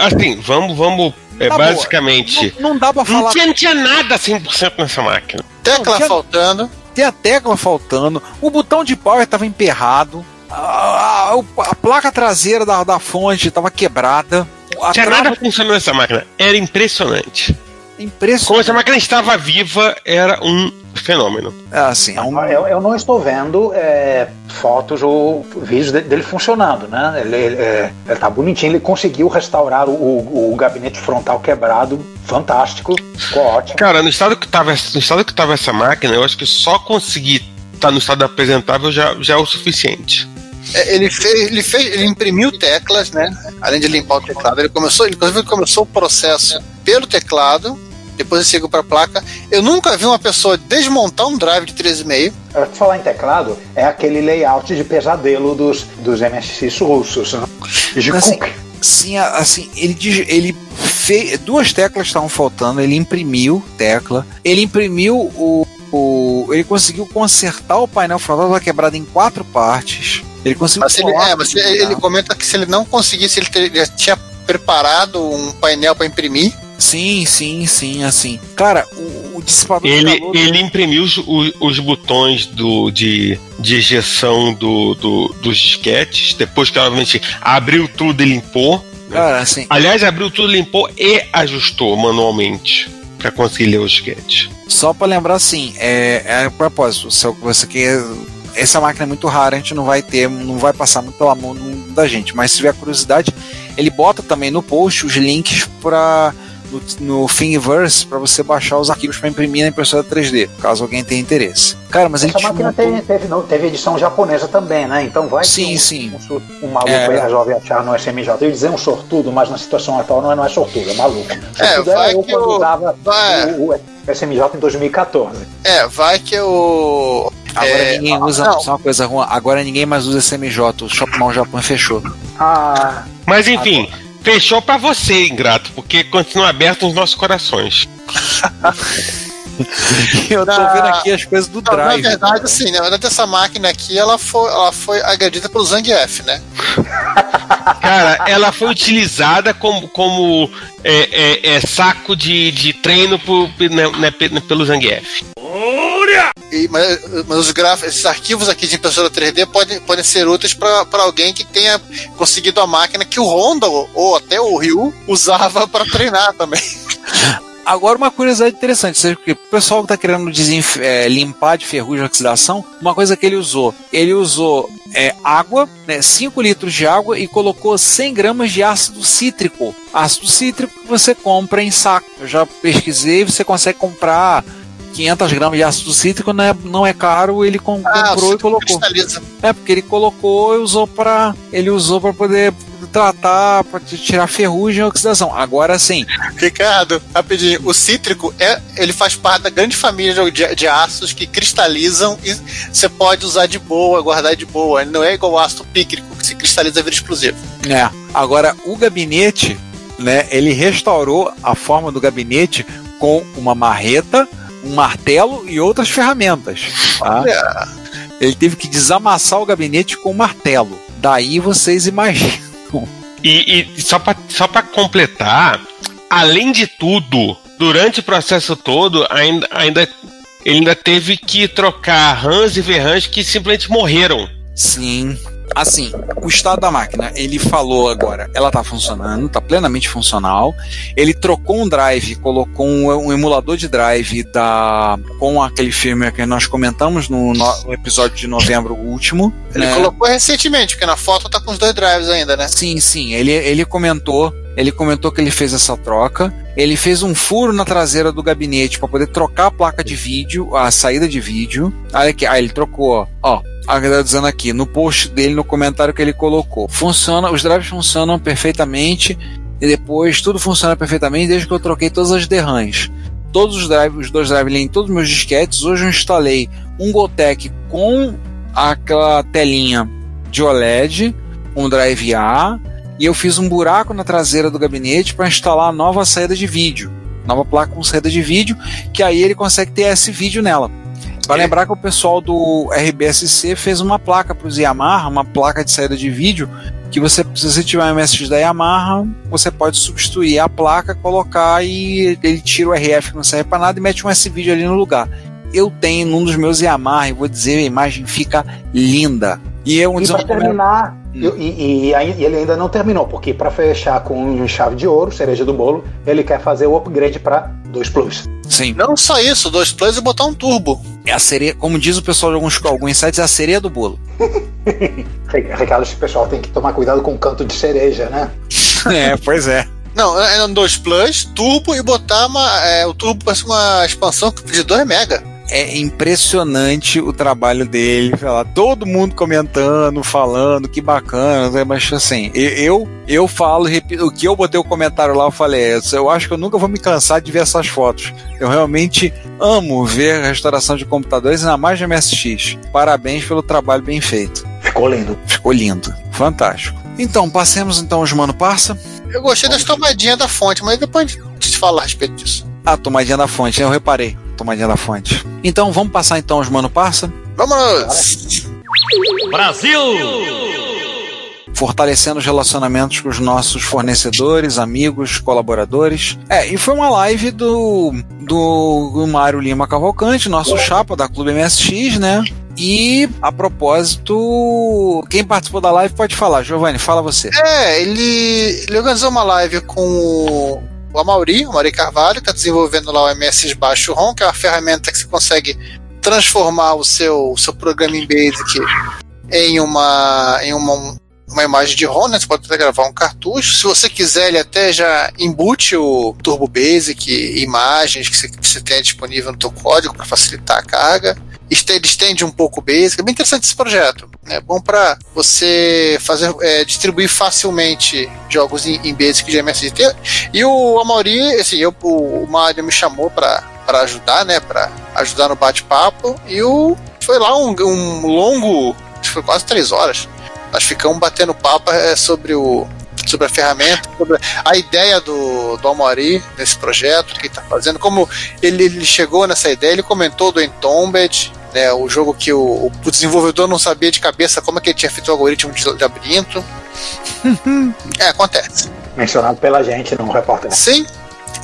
assim, vamos, vamos. É, Tá boa. basicamente. não, não dá pra Não falar. tinha, não tinha nada 100% nessa máquina. Tecla tinha- faltando. Tem a tecla faltando, o botão de power estava emperrado, a, a- a placa traseira da, da fonte estava quebrada. Tinha nada funcionando nessa máquina. Era impressionante. Como impressionante. essa máquina estava viva, era um fenômeno. É, assim, é um- Eu, eu não estou vendo é, fotos ou vídeos de- dele funcionando, né? Ele, ele, é, ele tá bonitinho, ele conseguiu restaurar o, o- o gabinete frontal quebrado, fantástico, ficou ótimo. Cara, no estado que tava, no estado que tava essa máquina, eu acho que só conseguir estar no estado apresentável já, já é o suficiente. É, Ele fez, ele fez, ele imprimiu teclas, né? Além de limpar o teclado, ele começou, ele começou o processo pelo teclado, depois ele seguiu para a placa. Eu nunca vi uma pessoa desmontar um drive de 13,5. Pra falar em teclado, é aquele layout de pesadelo dos, dos MSX russos. Né? De Assim, sim, assim, ele, ele fez. Duas teclas estavam faltando, ele imprimiu tecla, ele imprimiu o. o- ele conseguiu consertar o painel frontal, estava quebrado em quatro partes. Ele conseguiu. Mas, ele, é, mas ele, ele comenta que se ele não conseguisse, ele, teria- ele tinha preparado um painel para imprimir. Sim, sim, sim, assim. Cara, o, o dissipador de Ele, calor- ele imprimiu os, os, botões do, de, de ejeção do, do- dos disquetes, depois que, obviamente, abriu tudo e limpou. Cara, assim, Aliás, abriu tudo, limpou e ajustou manualmente para conseguir ler os disquetes. só pra lembrar assim, é, é a propósito, se você quer. Essa máquina é muito rara, a gente não vai ter, não vai passar muito pela mão da gente. Mas se tiver curiosidade, ele bota também no post os links para no, no Thingiverse para você baixar os arquivos para imprimir na impressora 3D, caso alguém tenha interesse. Cara, mas ele Essa máquina desmontou- teve, teve, não, teve edição japonesa também, né? Então vai Sim, que um, sim. Um, um maluco É. aí resolve achar no SMJ. Eu ia dizer um sortudo, mas na situação atual não é, não é sortudo, é maluco. É, vai era eu que usava vai. o, o SMJ em 2014. É, vai que o. Agora é, ninguém usa, não. só uma coisa ruim, agora ninguém mais usa SMJ, o Shop Mall Japão fechou. Ah, Mas enfim, fechou para você, ingrato, porque continua aberto nos nossos corações. Eu tô Na- vendo aqui as coisas do Não, Drive. na verdade, assim, na verdade, essa máquina aqui, ela foi, ela foi agredida pelo Zangief, né? Cara, ela foi utilizada como, como é, é, é, saco de, de treino por, né, né, pe- pelo Zangief. E- mas mas os gráficos, esses arquivos aqui de impressora 3D podem, podem ser úteis para alguém que tenha conseguido a máquina que o Honda ou, ou até o Ryu usava para treinar também. Agora, uma curiosidade interessante, seja porque o pessoal que tá querendo é, limpar de ferrugem e oxidação, uma coisa que ele usou, ele usou é, água, né, 5 litros de água e colocou 100 gramas de ácido cítrico. Ácido cítrico você compra em saco. Eu já pesquisei, você consegue comprar 500 gramas de ácido cítrico, não é, não é caro, ele com- Ah, comprou e colocou. cristaliza. É, porque ele colocou e usou para ele usou para poder tratar, para tirar ferrugem e oxidação. Agora sim, Ricardo, rapidinho, o cítrico é, ele faz parte da grande família de, de ácidos que cristalizam e você pode usar de boa, guardar de boa. Ele não é igual o ácido pícrico que se cristaliza e vira explosivo. É. Agora, o gabinete, né, ele restaurou a forma do gabinete com uma marreta, um martelo e outras ferramentas. tá? Olha, Ele teve que desamassar o gabinete com um martelo. Daí vocês imaginam. E, e só pra só pra completar, além de tudo, durante o processo todo, ainda, ainda ele ainda teve que trocar Hans e Verrans que simplesmente morreram. Sim. Assim, o estado da máquina, ele falou agora, ela tá funcionando, tá plenamente funcional. Ele trocou um drive, colocou um, um emulador de drive da com aquele firmware que nós comentamos no, no episódio de novembro último. ele né? colocou recentemente, porque na foto tá com os dois drives ainda, né? Sim, sim. Ele, ele comentou. Ele comentou que ele fez essa troca. Ele fez um furo na traseira do gabinete para poder trocar a placa de vídeo, a saída de vídeo. Olha aqui, ah, ele trocou, ó. Ó, a galera dizendo aqui, no post dele, no comentário que ele colocou. Funciona, os drives funcionam perfeitamente. E depois tudo funciona perfeitamente desde que eu troquei todas as derrams. Todos os drives, os dois drives em todos os meus disquetes. Hoje eu instalei um Gotek com aquela telinha de OLED, um drive A, e eu fiz um buraco na traseira do gabinete para instalar a nova saída de vídeo, nova placa com saída de vídeo, que aí ele consegue ter esse vídeo nela. Para lembrar que o pessoal do RBSC fez uma placa para os Yamaha, uma placa de saída de vídeo, que você, se você tiver um MSX da Yamaha, você pode substituir a placa, colocar e ele tira o RF que não serve para nada e mete um S-vídeo ali no lugar. Eu tenho num dos meus Yamaha e vou dizer, a imagem fica linda. E eu um E para terminar, eu- e, e e ele ainda não terminou, porque para fechar com chave de ouro, cereja do bolo, ele quer fazer o upgrade para 2 Plus. Sim. Não só isso, dois plus e botar um turbo. É a cereja, como diz o pessoal de alguns, alguns sites, é a cereja do bolo. Ricardo, esse pessoal tem que tomar cuidado com o canto de cereja, né? é, pois é. Não, é um 2 plus, turbo e botar uma, é, o turbo parece uma expansão de 2 mega. É impressionante o trabalho dele, sei lá, todo mundo comentando, falando, que bacana, né? mas assim, eu eu falo, repito, o que eu botei o comentário lá, eu falei, é, eu acho que eu nunca vou me cansar de ver essas fotos. Eu realmente amo ver a restauração de computadores, ainda mais de MSX. Parabéns pelo trabalho bem feito. Ficou lindo. Ficou lindo, fantástico. Então, passemos então os Mano Parça. Eu gostei das tomadinhas da fonte, mas depois a gente fala a respeito disso. Ah, tomadinha da fonte, eu reparei. Tomadinha da fonte. Então, vamos passar então os Mano Parça? Vamos! fortalecendo os relacionamentos com os nossos fornecedores, amigos, colaboradores. É, e foi uma live do, do, do Mário Lima Cavalcante, nosso chapa da Clube MSX, né? E, a propósito, quem participou da live pode falar. Giovanni, fala você. É, ele, ele organizou uma live com o, Amauri, o Amauri Carvalho, está desenvolvendo lá o MS Baixo ROM, que é uma ferramenta que você consegue transformar o seu, seu programa em Basic em uma, em uma, uma imagem de ROM, né? Você pode até gravar um cartucho. Se você quiser, ele até já embute o Turbo Basic, imagens que você, que você tem disponível no seu código para facilitar a carga. Ele estende um pouco o Basic. É bem interessante esse projeto. É bom para você fazer é, distribuir facilmente jogos em, em Basic de MSD. Tem- E o Amauri, assim, eu, o Mário me chamou para para ajudar, né? Para ajudar no bate-papo. E o foi lá um, um longo, acho que foi quase três horas. Nós ficamos batendo papo é, sobre o sobre a ferramenta, sobre a ideia do, do Amori nesse projeto que ele está fazendo, como ele, ele chegou nessa ideia, ele comentou do Entombed, né, o jogo que o, o desenvolvedor não sabia de cabeça como é que ele tinha feito o algoritmo de labirinto. é, acontece. Mencionado pela gente no repórter. Sim.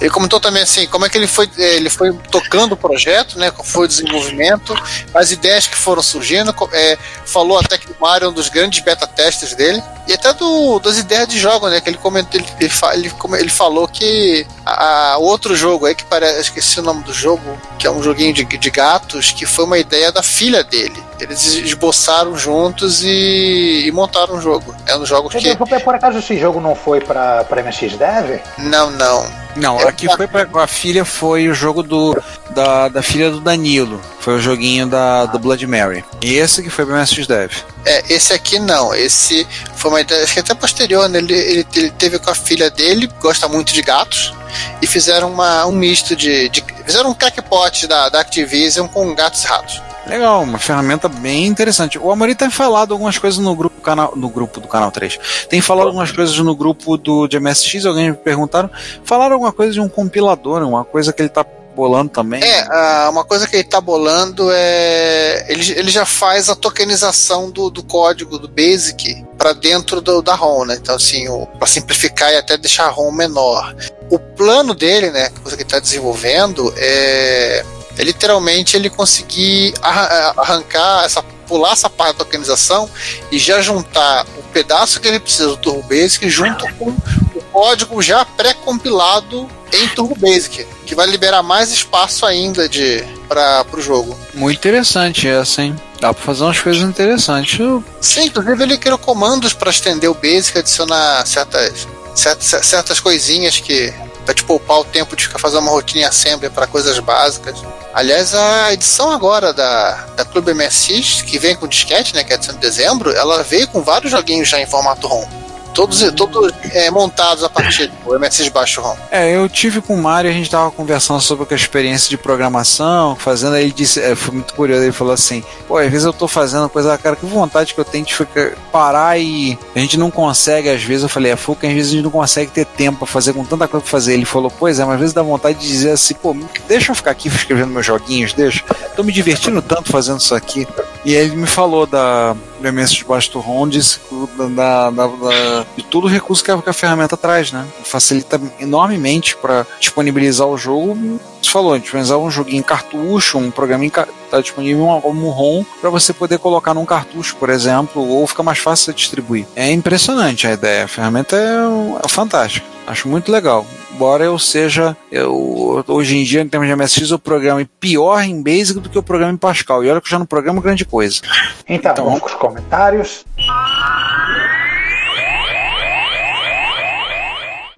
Ele comentou também assim, como é que ele foi, eh, ele foi tocando o projeto, né? Qual foi o desenvolvimento, as ideias que foram surgindo. É, falou até que o Mario é um dos grandes beta testers dele. E até do, das ideias de jogo, né? Que ele comentou, ele, ele, ele falou que a, a outro jogo aí que parece, esqueci o nome do jogo, que é um joguinho de, de gatos, que foi uma ideia da filha dele. Eles esboçaram juntos e, e montaram um jogo. É um jogo que. Por acaso esse jogo não foi pra, pra MSX Dev? Não, não. Não, É, aqui foi pra, a filha foi o jogo do da, da filha do Danilo. Foi o joguinho da, do Blood Mary. E esse que foi pra MSX Dev. É, esse aqui não. Esse foi uma ideia, acho que até posterior, né? Ele, ele, ele teve com a filha dele, gosta muito de gatos, e fizeram uma, um misto de, de. Fizeram um crackpot da, da Activision com gatos e ratos. Legal, uma ferramenta bem interessante. O Amori tem falado algumas coisas no grupo, canal, no grupo do canal 3. Tem falado algumas coisas no grupo do de MSX, alguém me perguntaram. Falaram alguma coisa de um compilador, uma coisa que ele tá bolando também. É, ah, uma coisa que ele tá bolando é. Ele, ele já faz a tokenização do, do código do Basic para dentro do, da ROM, né? Então, assim, para simplificar e até deixar a ROM menor. O plano dele, né, coisa que ele tá desenvolvendo é é literalmente ele conseguir arra- arrancar essa pular essa parte da tokenização e já juntar o pedaço que ele precisa do Turbo Basic junto com o código já pré-compilado em Turbo Basic, que vai liberar mais espaço ainda de para o jogo. Muito interessante essa, hein? Dá pra fazer umas coisas interessantes. Sim, inclusive ele criou comandos para estender o Basic, adicionar certas, certas, certas coisinhas que vai te poupar o tempo de ficar fazendo uma rotina em assembly para coisas básicas. Aliás, a edição agora da, da Clube MSX, que vem com disquete, né, que é de dezembro, ela veio com vários joguinhos já em formato ROM. Todos, todos é, montados a partir do MSX baixo ROM. É, eu tive com o Mário, a gente tava conversando sobre a experiência de programação, fazendo, aí ele disse, é, foi muito curioso, ele falou assim, pô, às vezes eu tô fazendo coisa, cara, que vontade que eu tenho de ficar, parar e a gente não consegue, às vezes, eu falei, é fogo às vezes a gente não consegue ter tempo pra fazer com tanta coisa pra fazer. Ele falou, pois é, mas às vezes dá vontade de dizer assim, pô, deixa eu ficar aqui escrevendo meus joguinhos, deixa, tô me divertindo tanto fazendo isso aqui. E ele me falou da MS de baixo do ROM, disse da, da- da- de todo o recurso que a, que a ferramenta traz, né? Facilita enormemente para disponibilizar o jogo. Você falou, disponibilizar um joguinho em cartucho, um programa está disponível como ROM para você poder colocar num cartucho, por exemplo, ou fica mais fácil de distribuir. É impressionante a ideia, a ferramenta é, é fantástica. Acho muito legal. Embora eu seja, eu, hoje em dia, em termos de MSX, eu programo pior em Basic do que eu programo em Pascal. E olha que eu já não programo grande coisa. Então, vamos com os comentários.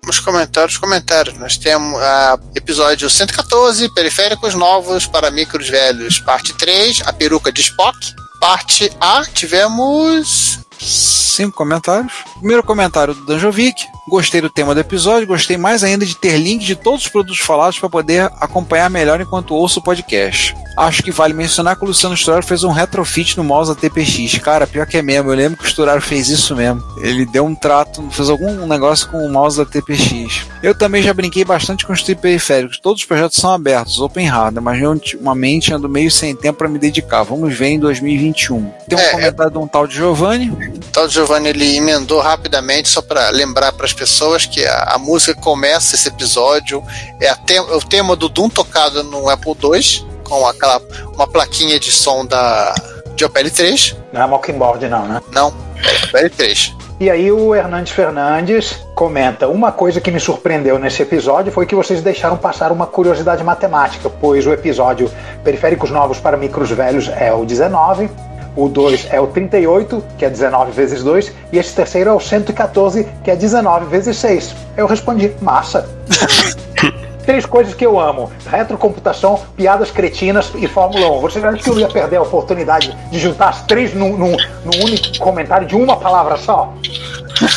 Os comentários, comentários. Nós temos a episódio 114, Periféricos Novos para Micros Velhos, parte 3, A Peruca de Spock. Parte A, tivemos. Cinco comentários. Primeiro comentário do Danjovic. Gostei do tema do episódio, gostei mais ainda de ter link de todos os produtos falados para poder acompanhar melhor enquanto ouço o podcast. Acho que vale mencionar que o Luciano Sturaro fez um retrofit no mouse da TPX. Cara, pior que é mesmo, eu lembro que o Sturaro fez isso mesmo. Ele deu um trato, fez algum negócio com o mouse da TPX. Eu também já brinquei bastante com os periféricos. Todos os projetos são abertos, open hard, mas eu ultimamente ando meio sem tempo para me dedicar. Vamos ver em 2021. Tem um É, comentário de um tal de Giovanni. O tal de Giovanni ele emendou rapidamente, só para lembrar para as pessoas que a, a música começa esse episódio é, te- o tema do Doom tocado no Apple II, com aquela uma plaquinha de som da de Opel 3. Não é Mockingbird, não, né? Não, é Opel 3. E aí o Hernandes Fernandes comenta: Uma coisa que me surpreendeu nesse episódio foi que vocês deixaram passar uma curiosidade matemática, pois o episódio Periféricos Novos para Micros Velhos é o 19, o 2 é o 38, que é 19 vezes 2, e esse terceiro é o 114, que é 19 vezes 6. Eu respondi: Massa. Três coisas que eu amo: retrocomputação, piadas cretinas e Fórmula 1. Você acha que eu ia perder a oportunidade de juntar as três num, num, num único comentário de uma palavra só?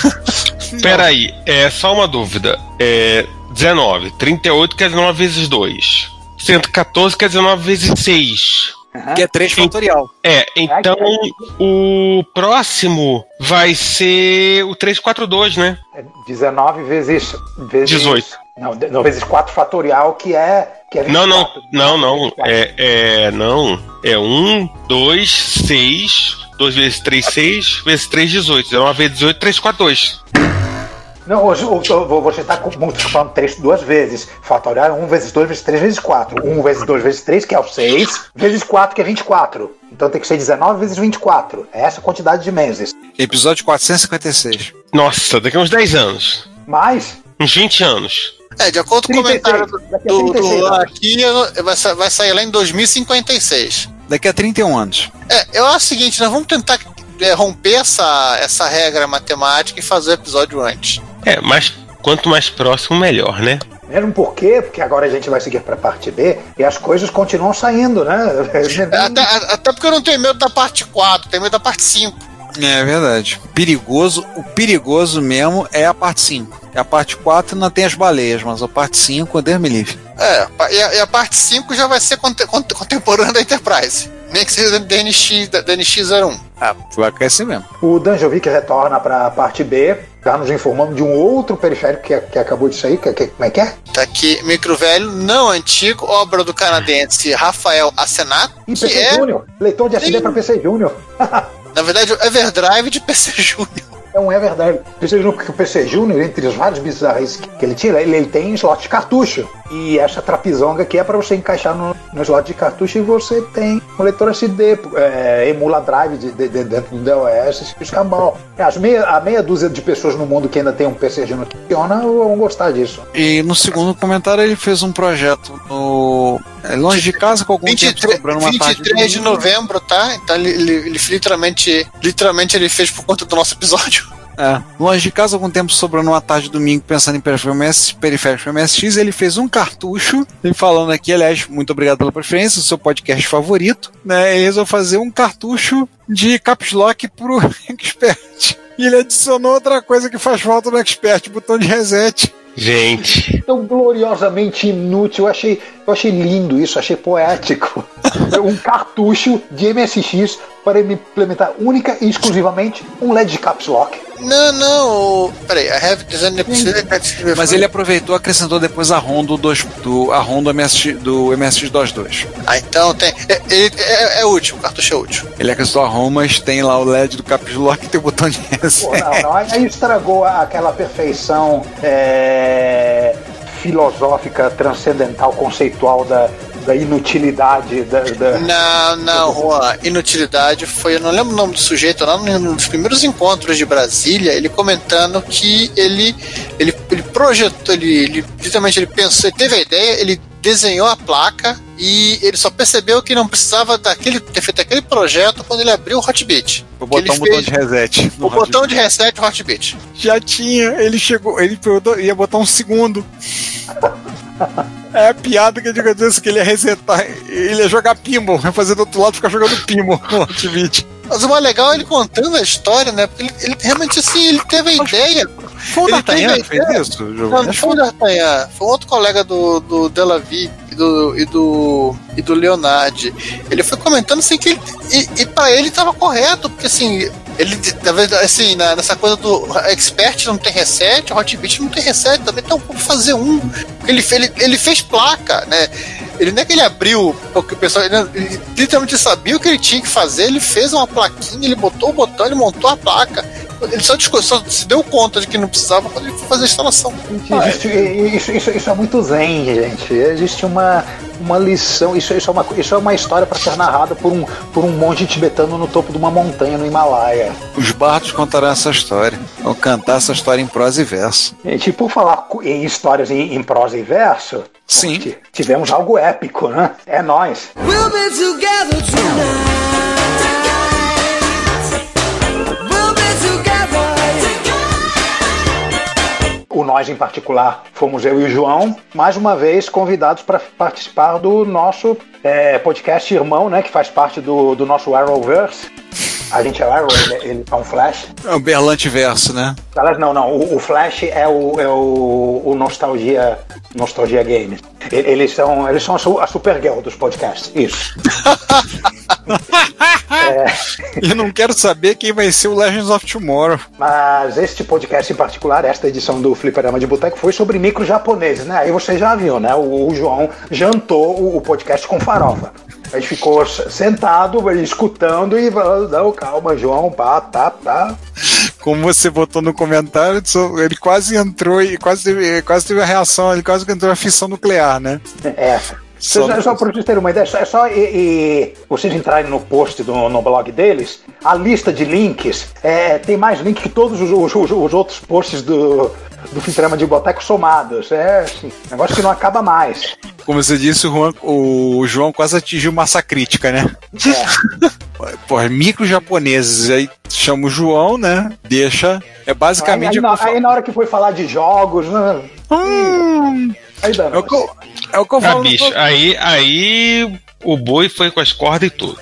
Peraí, é só uma dúvida. É 19. 38 que é 19 vezes 2. 114 que é 19 vezes 6. Que é 3 fatorial. É, então o próximo vai ser o 342, né? É 19 vezes, vezes 18. Não, de- não, vezes 4 fatorial, que é. Que é Não, não, 24. não, não. É, é, não. É 1, 2, 6, 2 vezes 3, 6, vezes 3, 18. 19 vezes 18, 342. Não, hoje, o- o- você está multiplicando 3 duas vezes. Fatorial é 1 vezes 2 vezes 3 vezes 4. 1 vezes 2 vezes 3, que é o 6, vezes 4, que é 24. Então tem que ser 19 vezes 24. É essa quantidade de meses. Episódio 456. Nossa, daqui a uns 10 anos. Mais Uns 20 anos. É, de acordo com o 36, comentário do, do, 36 do aqui, eu- vai, vai sair lá em 2056. Daqui a 31 anos. É, eu acho o seguinte, nós vamos tentar é, romper essa, essa regra matemática e fazer o episódio antes. É, mas quanto mais próximo, melhor, né? Mesmo porque, porque agora a gente vai seguir para a parte B e as coisas continuam saindo, né? Até, até porque eu não tenho medo da parte 4, tenho medo da parte 5. É verdade. Perigoso, o perigoso mesmo é a parte 5. A parte 4 não tem as baleias, mas a parte 5, Deus me livre. É, e a, e a parte 5 já vai ser conte- conte- contemporânea da Enterprise. Nem que seja DNX, da DNX01. Ah, vai crescer mesmo. O Danjovic retorna para a parte B, já nos informando de um outro periférico que, que acabou de sair. Que, que- como é que é? Tá aqui, Micro Velho, não antigo, obra do canadense Rafael Asenato, E que PC é, Júnior. Leitor de SD para PC Júnior. na verdade, o Everdrive de PC Júnior. É um Everdrive. PC porque o PC Júnior, entre os vários bizarros que ele tira, ele, ele tem slot de cartucho. E essa trapizonga aqui é para você encaixar no, no slot de cartucho e você tem um leitor SD, é, emula drive de, de- de- dentro do DOS, esse escambau. É, As meia, a meia dúzia de pessoas no mundo que ainda tem um PC que funciona vão gostar disso. E no segundo comentário ele fez um projeto no é, longe de casa com algum tempo 23, sobrando uma tarde 23 de domingo. novembro, tá? Então ele, ele, ele literalmente, literalmente ele fez por conta do nosso episódio. É, longe de casa, algum tempo sobrando uma tarde domingo pensando em periférico MS periférico MSX, ele fez um cartucho, ele falando aqui, aliás, muito obrigado pela preferência, seu podcast favorito, né? Ele resolveu fazer um cartucho de caps lock pro Expert. E ele adicionou outra coisa que faz falta no Expert, botão de reset. Gente, tão gloriosamente inútil. Eu achei, eu achei lindo isso, achei poético. um cartucho de MSX para implementar única e exclusivamente um LED de caps lock. Não, não, peraí, I have designed Mas ele aproveitou e acrescentou depois a ROM do, dois- do, a ROM do MSX, do MSX DOS 2. Ah, então tem. É, é- é útil, o cartucho é útil. Ele acrescentou a ROM, mas tem lá o LED do caps lock e tem o botão de reset. Pô, não, não, aí estragou aquela perfeição é, filosófica, transcendental, conceitual da, da inutilidade da, da- Não, não, Juan. Inutilidade foi. Eu não lembro o nome do sujeito lá no- nos primeiros encontros de Brasília, ele comentando que ele, ele, ele projetou, ele, ele literalmente ele pensou, ele teve a ideia, ele desenhou a placa e ele só percebeu que não precisava daquele, ter feito aquele projeto quando ele abriu o Hotbit. Vou botar um botão de reset. O botão de reset Hotbit. Já tinha, ele chegou, ele ia botar um segundo. É a piada que eu digo disso, que ele ia resetar, ele ia jogar pinball, ia fazer do outro lado e ficar jogando pinball no Hotbit. Mas o mais legal é ele contando a história, né? Porque ele, ele realmente assim, ele teve a ideia. Foi o Ele D'Artagnan que fez isso, Giovanni? não foi o D'Artagnan, foi um outro colega do, do Delavi e do, e do, e do Leonardi. Ele foi comentando assim que ele, e, e pra ele tava correto, porque assim, ele, assim, na- nessa coisa do Expert não tem reset, o Hotbit não tem reset também, então vamos fazer um. Ele, ele, ele fez placa, né? Ele não é que ele abriu, porque o pessoal ele, ele literalmente sabia o que ele tinha que fazer, ele fez uma plaquinha, ele botou o botão, ele montou a placa. Ele só, só se deu conta de que não precisava quando ele foi fazer a instalação. Existe- isso, isso, isso é muito zen, gente. Existe uma, uma lição. Isso, isso, é uma, isso é uma história para ser narrada por um, por um monge tibetano no topo de uma montanha no Himalaia. Os bardos contarão essa história. Vão cantar essa história em prosa e verso. Gente, por falar cu- em histórias em, em prosa e verso, Sim. ti- tivemos algo épico, né? É nós. We'll be together tonight. O nós em particular fomos eu e o João, mais uma vez convidados para participar do nosso é, podcast irmão, né? Que faz parte do, do nosso Arrowverse. A gente é o Arrow, ele, ele é um Flash. É o Berlante verso, né? Não, não. O, o Flash é o, é o, o Nostalgia, Nostalgia Games. Eles são, eles são a, su- a Supergirl dos podcasts. Isso. Eu não quero saber quem vai ser o Legends of Tomorrow. Mas este podcast em particular, esta edição do Fliperama de Boteco, foi sobre micro japoneses, né? Aí você já viu, né? O, o João jantou o, podcast com farofa. A gente ficou sentado, escutando e falando, não, calma, João, pá, tá, tá. Como você botou no comentário, ele quase entrou e quase teve, quase teve a reação, ele quase entrou na fissão nuclear, né? É. Só- Só, só para vocês terem uma ideia, é só e, e vocês entrarem no post do, no blog deles, a lista de links é, tem mais link que todos os, os- os- os outros posts do, do Fliperama de Boteco somados. É assim, negócio que não acaba mais. Como você disse, o, Juan- o João quase atingiu massa crítica, né? Porra, micro japoneses. Aí chama o João, né? Deixa. É Aí, basicamente. aí o na, aí na hora que foi falar de jogos, né? Hum, Aí dá. é o que eu, é o que eu Ah, falo. bicho, aí, aí o boi foi com as cordas e tudo.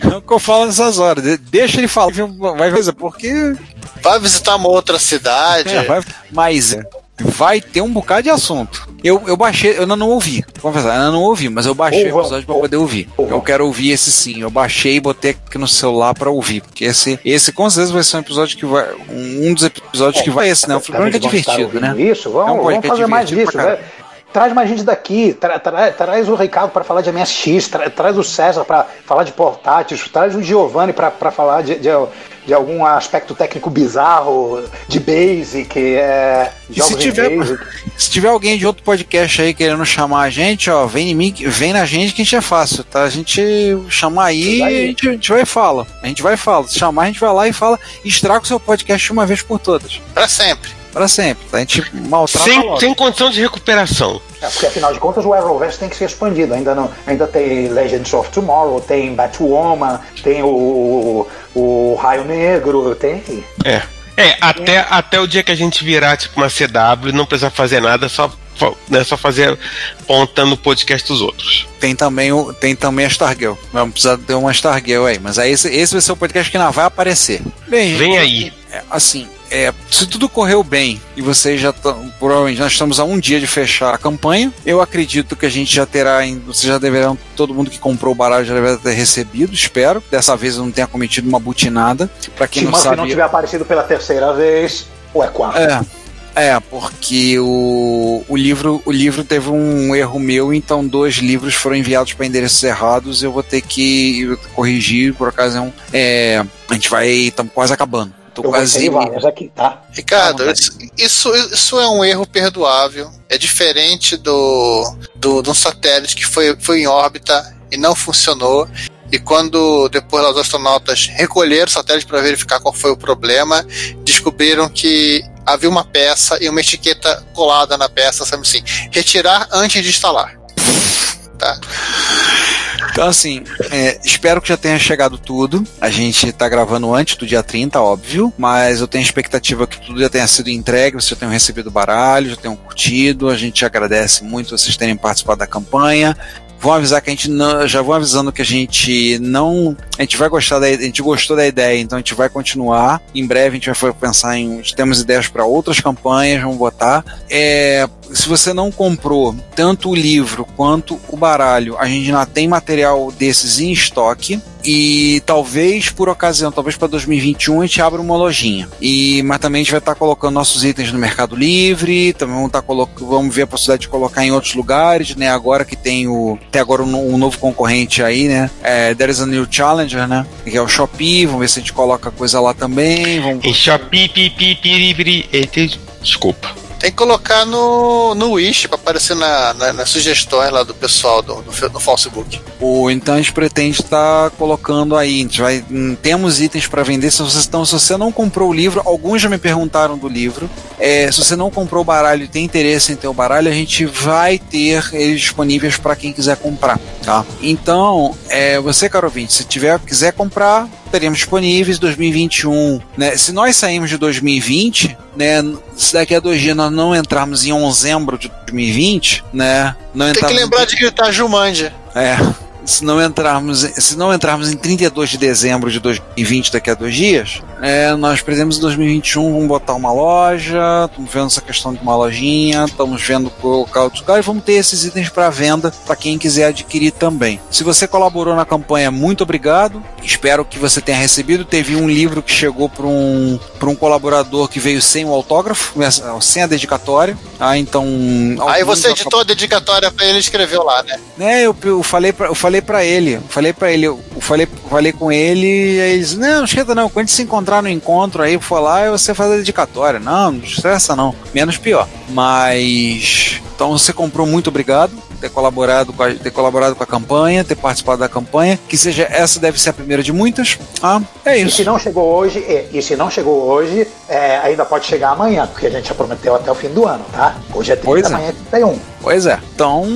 É o que eu falo nessas horas. De- Deixa ele falar. Vai fazer, porque. Vai visitar uma outra cidade. É, vai- mas é, vai ter um bocado de assunto. Eu, eu baixei, eu ainda não ouvi. Confessar, eu ainda não ouvi, mas eu baixei o episódio pra poder ouvir. Eu quero ouvir esse sim. Eu baixei e botei aqui no celular pra ouvir. Porque esse, esse com certeza vai ser um episódio que vai. Um dos episódios que vai. Esse, né? O é Também vão estar divertido, né? Isso, É um vamos, vamos podcast fazer mais disso. né? Traz mais gente daqui, tra- tra- traz o Ricardo para falar de MSX, tra- traz o César para falar de portáteis, traz o Giovanni para falar de, de, de algum aspecto técnico bizarro, de Basic, é, E jogos se tiver, Basic. se tiver alguém de outro podcast aí querendo chamar a gente, ó, vem em mim, vem na gente que a gente é fácil, tá? A gente chamar aí, Vai. a gente, a gente vai e fala. A gente vai e fala. Se chamar, a gente vai lá e fala e estraga o seu podcast de uma vez por todas. Pra sempre. Pra sempre. tá? A gente maltrata Sem, logo. sem condição de recuperação. É, porque afinal de contas o Arrowverse tem que ser expandido. Ainda não, ainda tem Legends of Tomorrow, tem Batwoman, tem o, o Raio Negro, tem. É. É, até, até o dia que a gente virar tipo uma CW, não precisa fazer nada, só, né, só fazer ponta no podcast dos outros. Tem também, o, tem também a Stargirl. Vamos precisar ter uma Stargirl aí. Mas aí esse, esse vai ser o podcast que não vai aparecer. Bem, Vem aí. é, assim, é, se tudo correu bem e vocês já estão. Provavelmente nós estamos a um dia de fechar a campanha. Eu acredito que a gente já terá. em- Vocês já deverão. Todo mundo que comprou o baralho já deverá ter recebido, espero. Dessa vez eu não tenha cometido uma butinada. Pra quem Se não sabe. não tiver aparecido pela terceira vez, ou é quarta. É. É, porque o, o, livro, o livro teve um erro meu, então dois livros foram enviados para endereços errados. Eu vou ter que corrigir, por ocasião. É, a gente vai. Estamos quase acabando. Tô Eu quase. várias aqui, tá? Ricardo, isso, isso é um erro perdoável. É diferente do, do, de um satélite que foi, foi em órbita e não funcionou. E quando depois os astronautas recolheram o satélite para verificar qual foi o problema, descobriram que havia uma peça e uma etiqueta colada na peça, sabe assim, retirar antes de instalar. Tá? Então, assim, é, espero que já tenha chegado tudo. A gente tá gravando antes do dia 30, óbvio. Mas eu tenho expectativa que tudo já tenha sido entregue. Vocês já tenham recebido o baralho, já tenham curtido. A gente agradece muito vocês terem participado da campanha. Vão avisar que a gente não. Já vão avisando que a gente não. A gente vai gostar da A gente gostou da ideia, então a gente vai continuar. Em breve a gente vai pensar em. Temos ideias para outras campanhas, vamos botar. É, se você não comprou tanto o livro quanto o baralho, a gente ainda tem material desses em estoque. E talvez por ocasião, talvez para 2021 a gente abra uma lojinha. E mas também a gente vai estar colocando nossos itens no Mercado Livre, também vamos colocando, vamos ver a possibilidade de colocar em outros lugares, né? Agora que tem o tem agora um, um novo concorrente aí, né? É, There is a new challenger, né? Que é o Shopee, vamos ver se a gente coloca coisa lá também, vamos Em Shopee, pi, pi, piribiri, ete- desculpa. Tem que colocar no, no Wish para aparecer na, na- nas sugestões lá do pessoal do, do, Facebook. O, então a gente pretende estar colocando aí. A gente vai, hum, temos itens para vender. Se você, então, se você não comprou o livro, alguns já me perguntaram do livro. É, se você não comprou o baralho e tem interesse em ter o baralho, a gente vai ter eles disponíveis para quem quiser comprar. Tá? Então, é, você, caro ouvinte, se tiver, quiser comprar, teremos disponíveis 2021. Né? Se nós sairmos de 2020, né, se daqui a dois dias nós não entrarmos em dezembro de 2020, né? Não Tem que lembrar de gritar Jumanji. é. se não entrarmos, se não entrarmos em 32 de dezembro de 2020 daqui a dois dias, é, nós pretendemos em 2021 vamos botar uma loja, estamos vendo essa questão de uma lojinha, estamos vendo colocar outros lugares, vamos ter esses itens para venda para quem quiser adquirir também. Se você colaborou na campanha, muito obrigado. Espero que você tenha recebido. Teve um livro que chegou para um, pra um colaborador que veio sem o autógrafo, sem a dedicatória. Ah, então. Aí você editou a dedicatória pra ele e escreveu lá, né? né, eu, eu falei pra ele, falei pra ele, falei, falei com ele, e eles, não, não esquenta não, quando a gente se encontrar no encontro aí, for lá, e você faz a dedicatória. Não, não estressa não, menos pior. Mas, então você comprou, muito obrigado, ter colaborado com a, ter colaborado com a campanha, ter participado da campanha, que seja, essa deve ser a primeira de muitas. Ah, é E isso. se não chegou hoje, e, e se não chegou hoje, é, ainda pode chegar amanhã, porque a gente já prometeu até o fim do ano, tá? Hoje é 30, Pois é. amanhã é 31. Pois é. Então,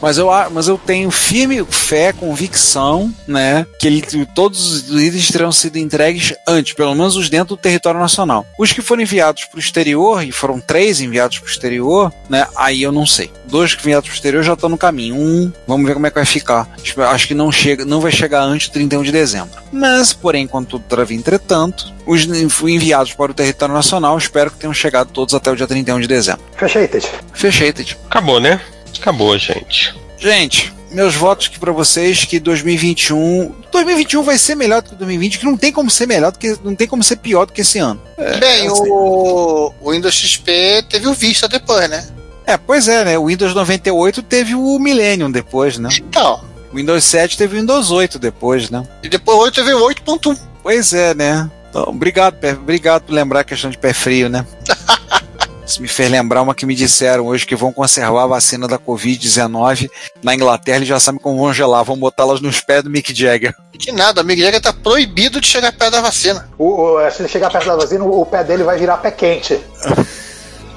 mas eu, mas eu tenho firme fé, convicção, né, que ele, todos os itens terão sido entregues antes, pelo menos os dentro do território nacional. Os que foram enviados para o exterior, e foram três enviados para o exterior, né, aí eu não sei. Dois que enviados para o exterior já estão no caminho. Um, vamos ver como é que vai ficar. Acho- que não chega, não vai chegar antes do 31 de dezembro. Mas, porém, enquanto trava entretanto, os enviados para o território nacional, espero que tenham chegado todos até o dia 31 de dezembro. Fechei, Ted. Fechei, Ted. Acabou, né? Acabou, gente. Gente, meus votos aqui pra vocês que 2021, 2021 vai ser melhor do que 2020, que não tem como ser melhor do que não tem como ser pior do que esse ano. Bem, assim. o, o Windows XP teve o Vista depois, né? É, pois é, né? O Windows 98 teve o Millennium depois, né? Então, O Windows 7 teve o Windows 8 depois, né? e depois hoje teve o 8.1. Pois é, né? Então, obrigado, obrigado por lembrar a questão de pé frio, né? Isso me fez lembrar uma que me disseram hoje que vão conservar a vacina da Covid-19 na Inglaterra. Eles já sabem como vão gelar, vão botá-las nos pés do Mick Jagger. Que nada, o Mick Jagger tá proibido de chegar perto da vacina. O, o- se ele chegar perto da vacina, o, o pé dele vai virar pé quente.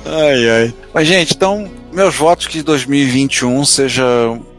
Ai, ai. Mas, gente, então, meus votos que 2021 seja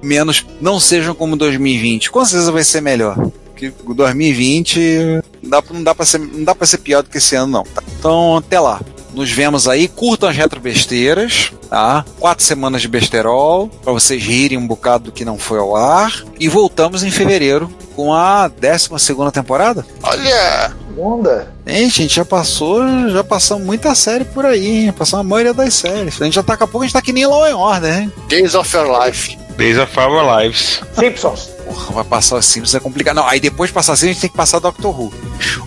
menos. Não sejam como 2020. Com certeza vai ser melhor. Porque o 2020 não dá, não, dá pra ser, não dá pra ser pior do que esse ano, não. tá? Então, até lá. Nos vemos aí. Curtam as retrobesteiras, tá? Quatro semanas de besterol, pra vocês rirem um bocado do que não foi ao ar. E voltamos em fevereiro com a 12 segunda temporada. Olha, Segunda. Gente, a gente já passou, já passamos muita série por aí, hein? Passamos a maioria das séries. A gente já tá, daqui a pouco a gente tá que nem Law and Order, hein? Days of Your Life. Days of Our Lives. Simpsons. Porra, vai passar os Simpsons é complicado. Não, aí depois de passar assim, a gente tem que passar Doctor Who.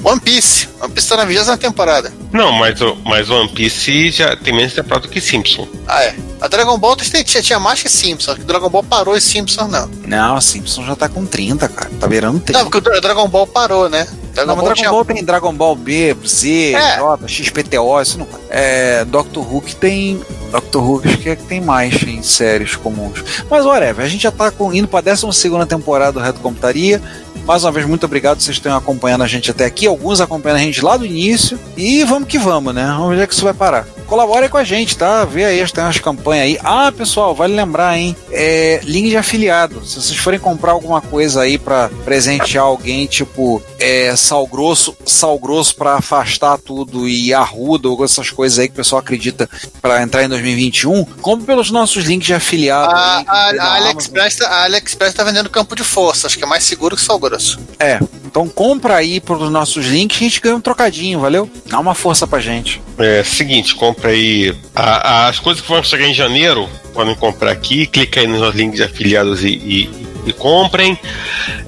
One Piece. One Piece tá na 20 temporada. Não, mas, o- mas One Piece já tem menos temporada do que Simpson. Ah, é. A Dragon Ball tinha, tinha, mais que Simpsons. O Dragon Ball parou e Simpsons não. Não, Simpsons já tá com 30, cara. Tá beirando 30. Não, porque o Dra- Dragon Ball parou, né? Dragon Não, mas Ball Dragon tinha- Ball tem Dragon Ball B, Z, É. J, XPTO, isso não. É, Doctor Who que tem. Doctor Who acho que é que tem mais em séries comuns. Mas whatever, a gente já tá com, indo pra 12 temporada do Reto Computaria. Mais uma vez, muito obrigado vocês estão acompanhando a gente até aqui. Alguns acompanhando a gente lá do início. E vamos que vamos, né? Vamos ver onde é que isso vai parar. Colabore com a gente, tá? Vê aí, tem umas campanhas aí. Ah, pessoal, vale lembrar, hein? É, link de afiliado. Se vocês forem comprar alguma coisa aí pra presentear alguém, tipo é, sal grosso, sal grosso para afastar tudo e arruda ou essas coisas aí que o pessoal acredita pra entrar em 2021, compre pelos nossos links de afiliado. A, aí, a, a. AliExpress, tá- a AliExpress tá vendendo campo de força. Acho que é mais seguro que sal grosso. É, então compra aí pelos nossos links que a gente ganha um trocadinho, valeu? Dá uma força pra gente. É seguinte, compra aí a- as coisas que vão chegar em janeiro, podem comprar aqui, clica aí nos links de afiliados e, e- e comprem.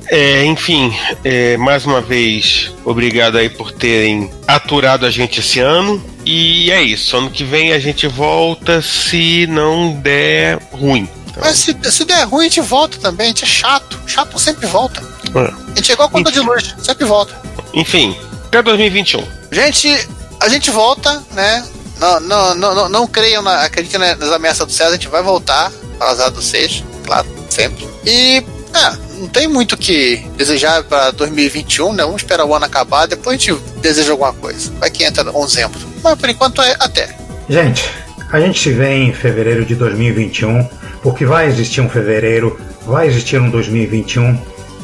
É, enfim, é, mais uma vez, obrigado aí por terem aturado a gente esse ano. E é isso, ano que vem a gente volta se não der ruim. Então, Mas se, se der ruim, a gente volta também. A gente é chato. Chato sempre volta. É. A gente é igual a conta de luz. Sempre volta. enfim, até 2021. Gente, a gente volta, né? Não, não, não, não, não creiam, na, acreditem na- nas ameaças do César, a gente vai voltar para azar do seis, claro, sempre. E, ah, não tem muito o que desejar para 2021, né? Vamos esperar o ano acabar, depois a gente deseja alguma coisa. Vai que entra dezembro. Mas por enquanto é até. Gente, a gente se vê em fevereiro de 2021, porque vai existir um fevereiro, vai existir um 2021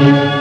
Thank you.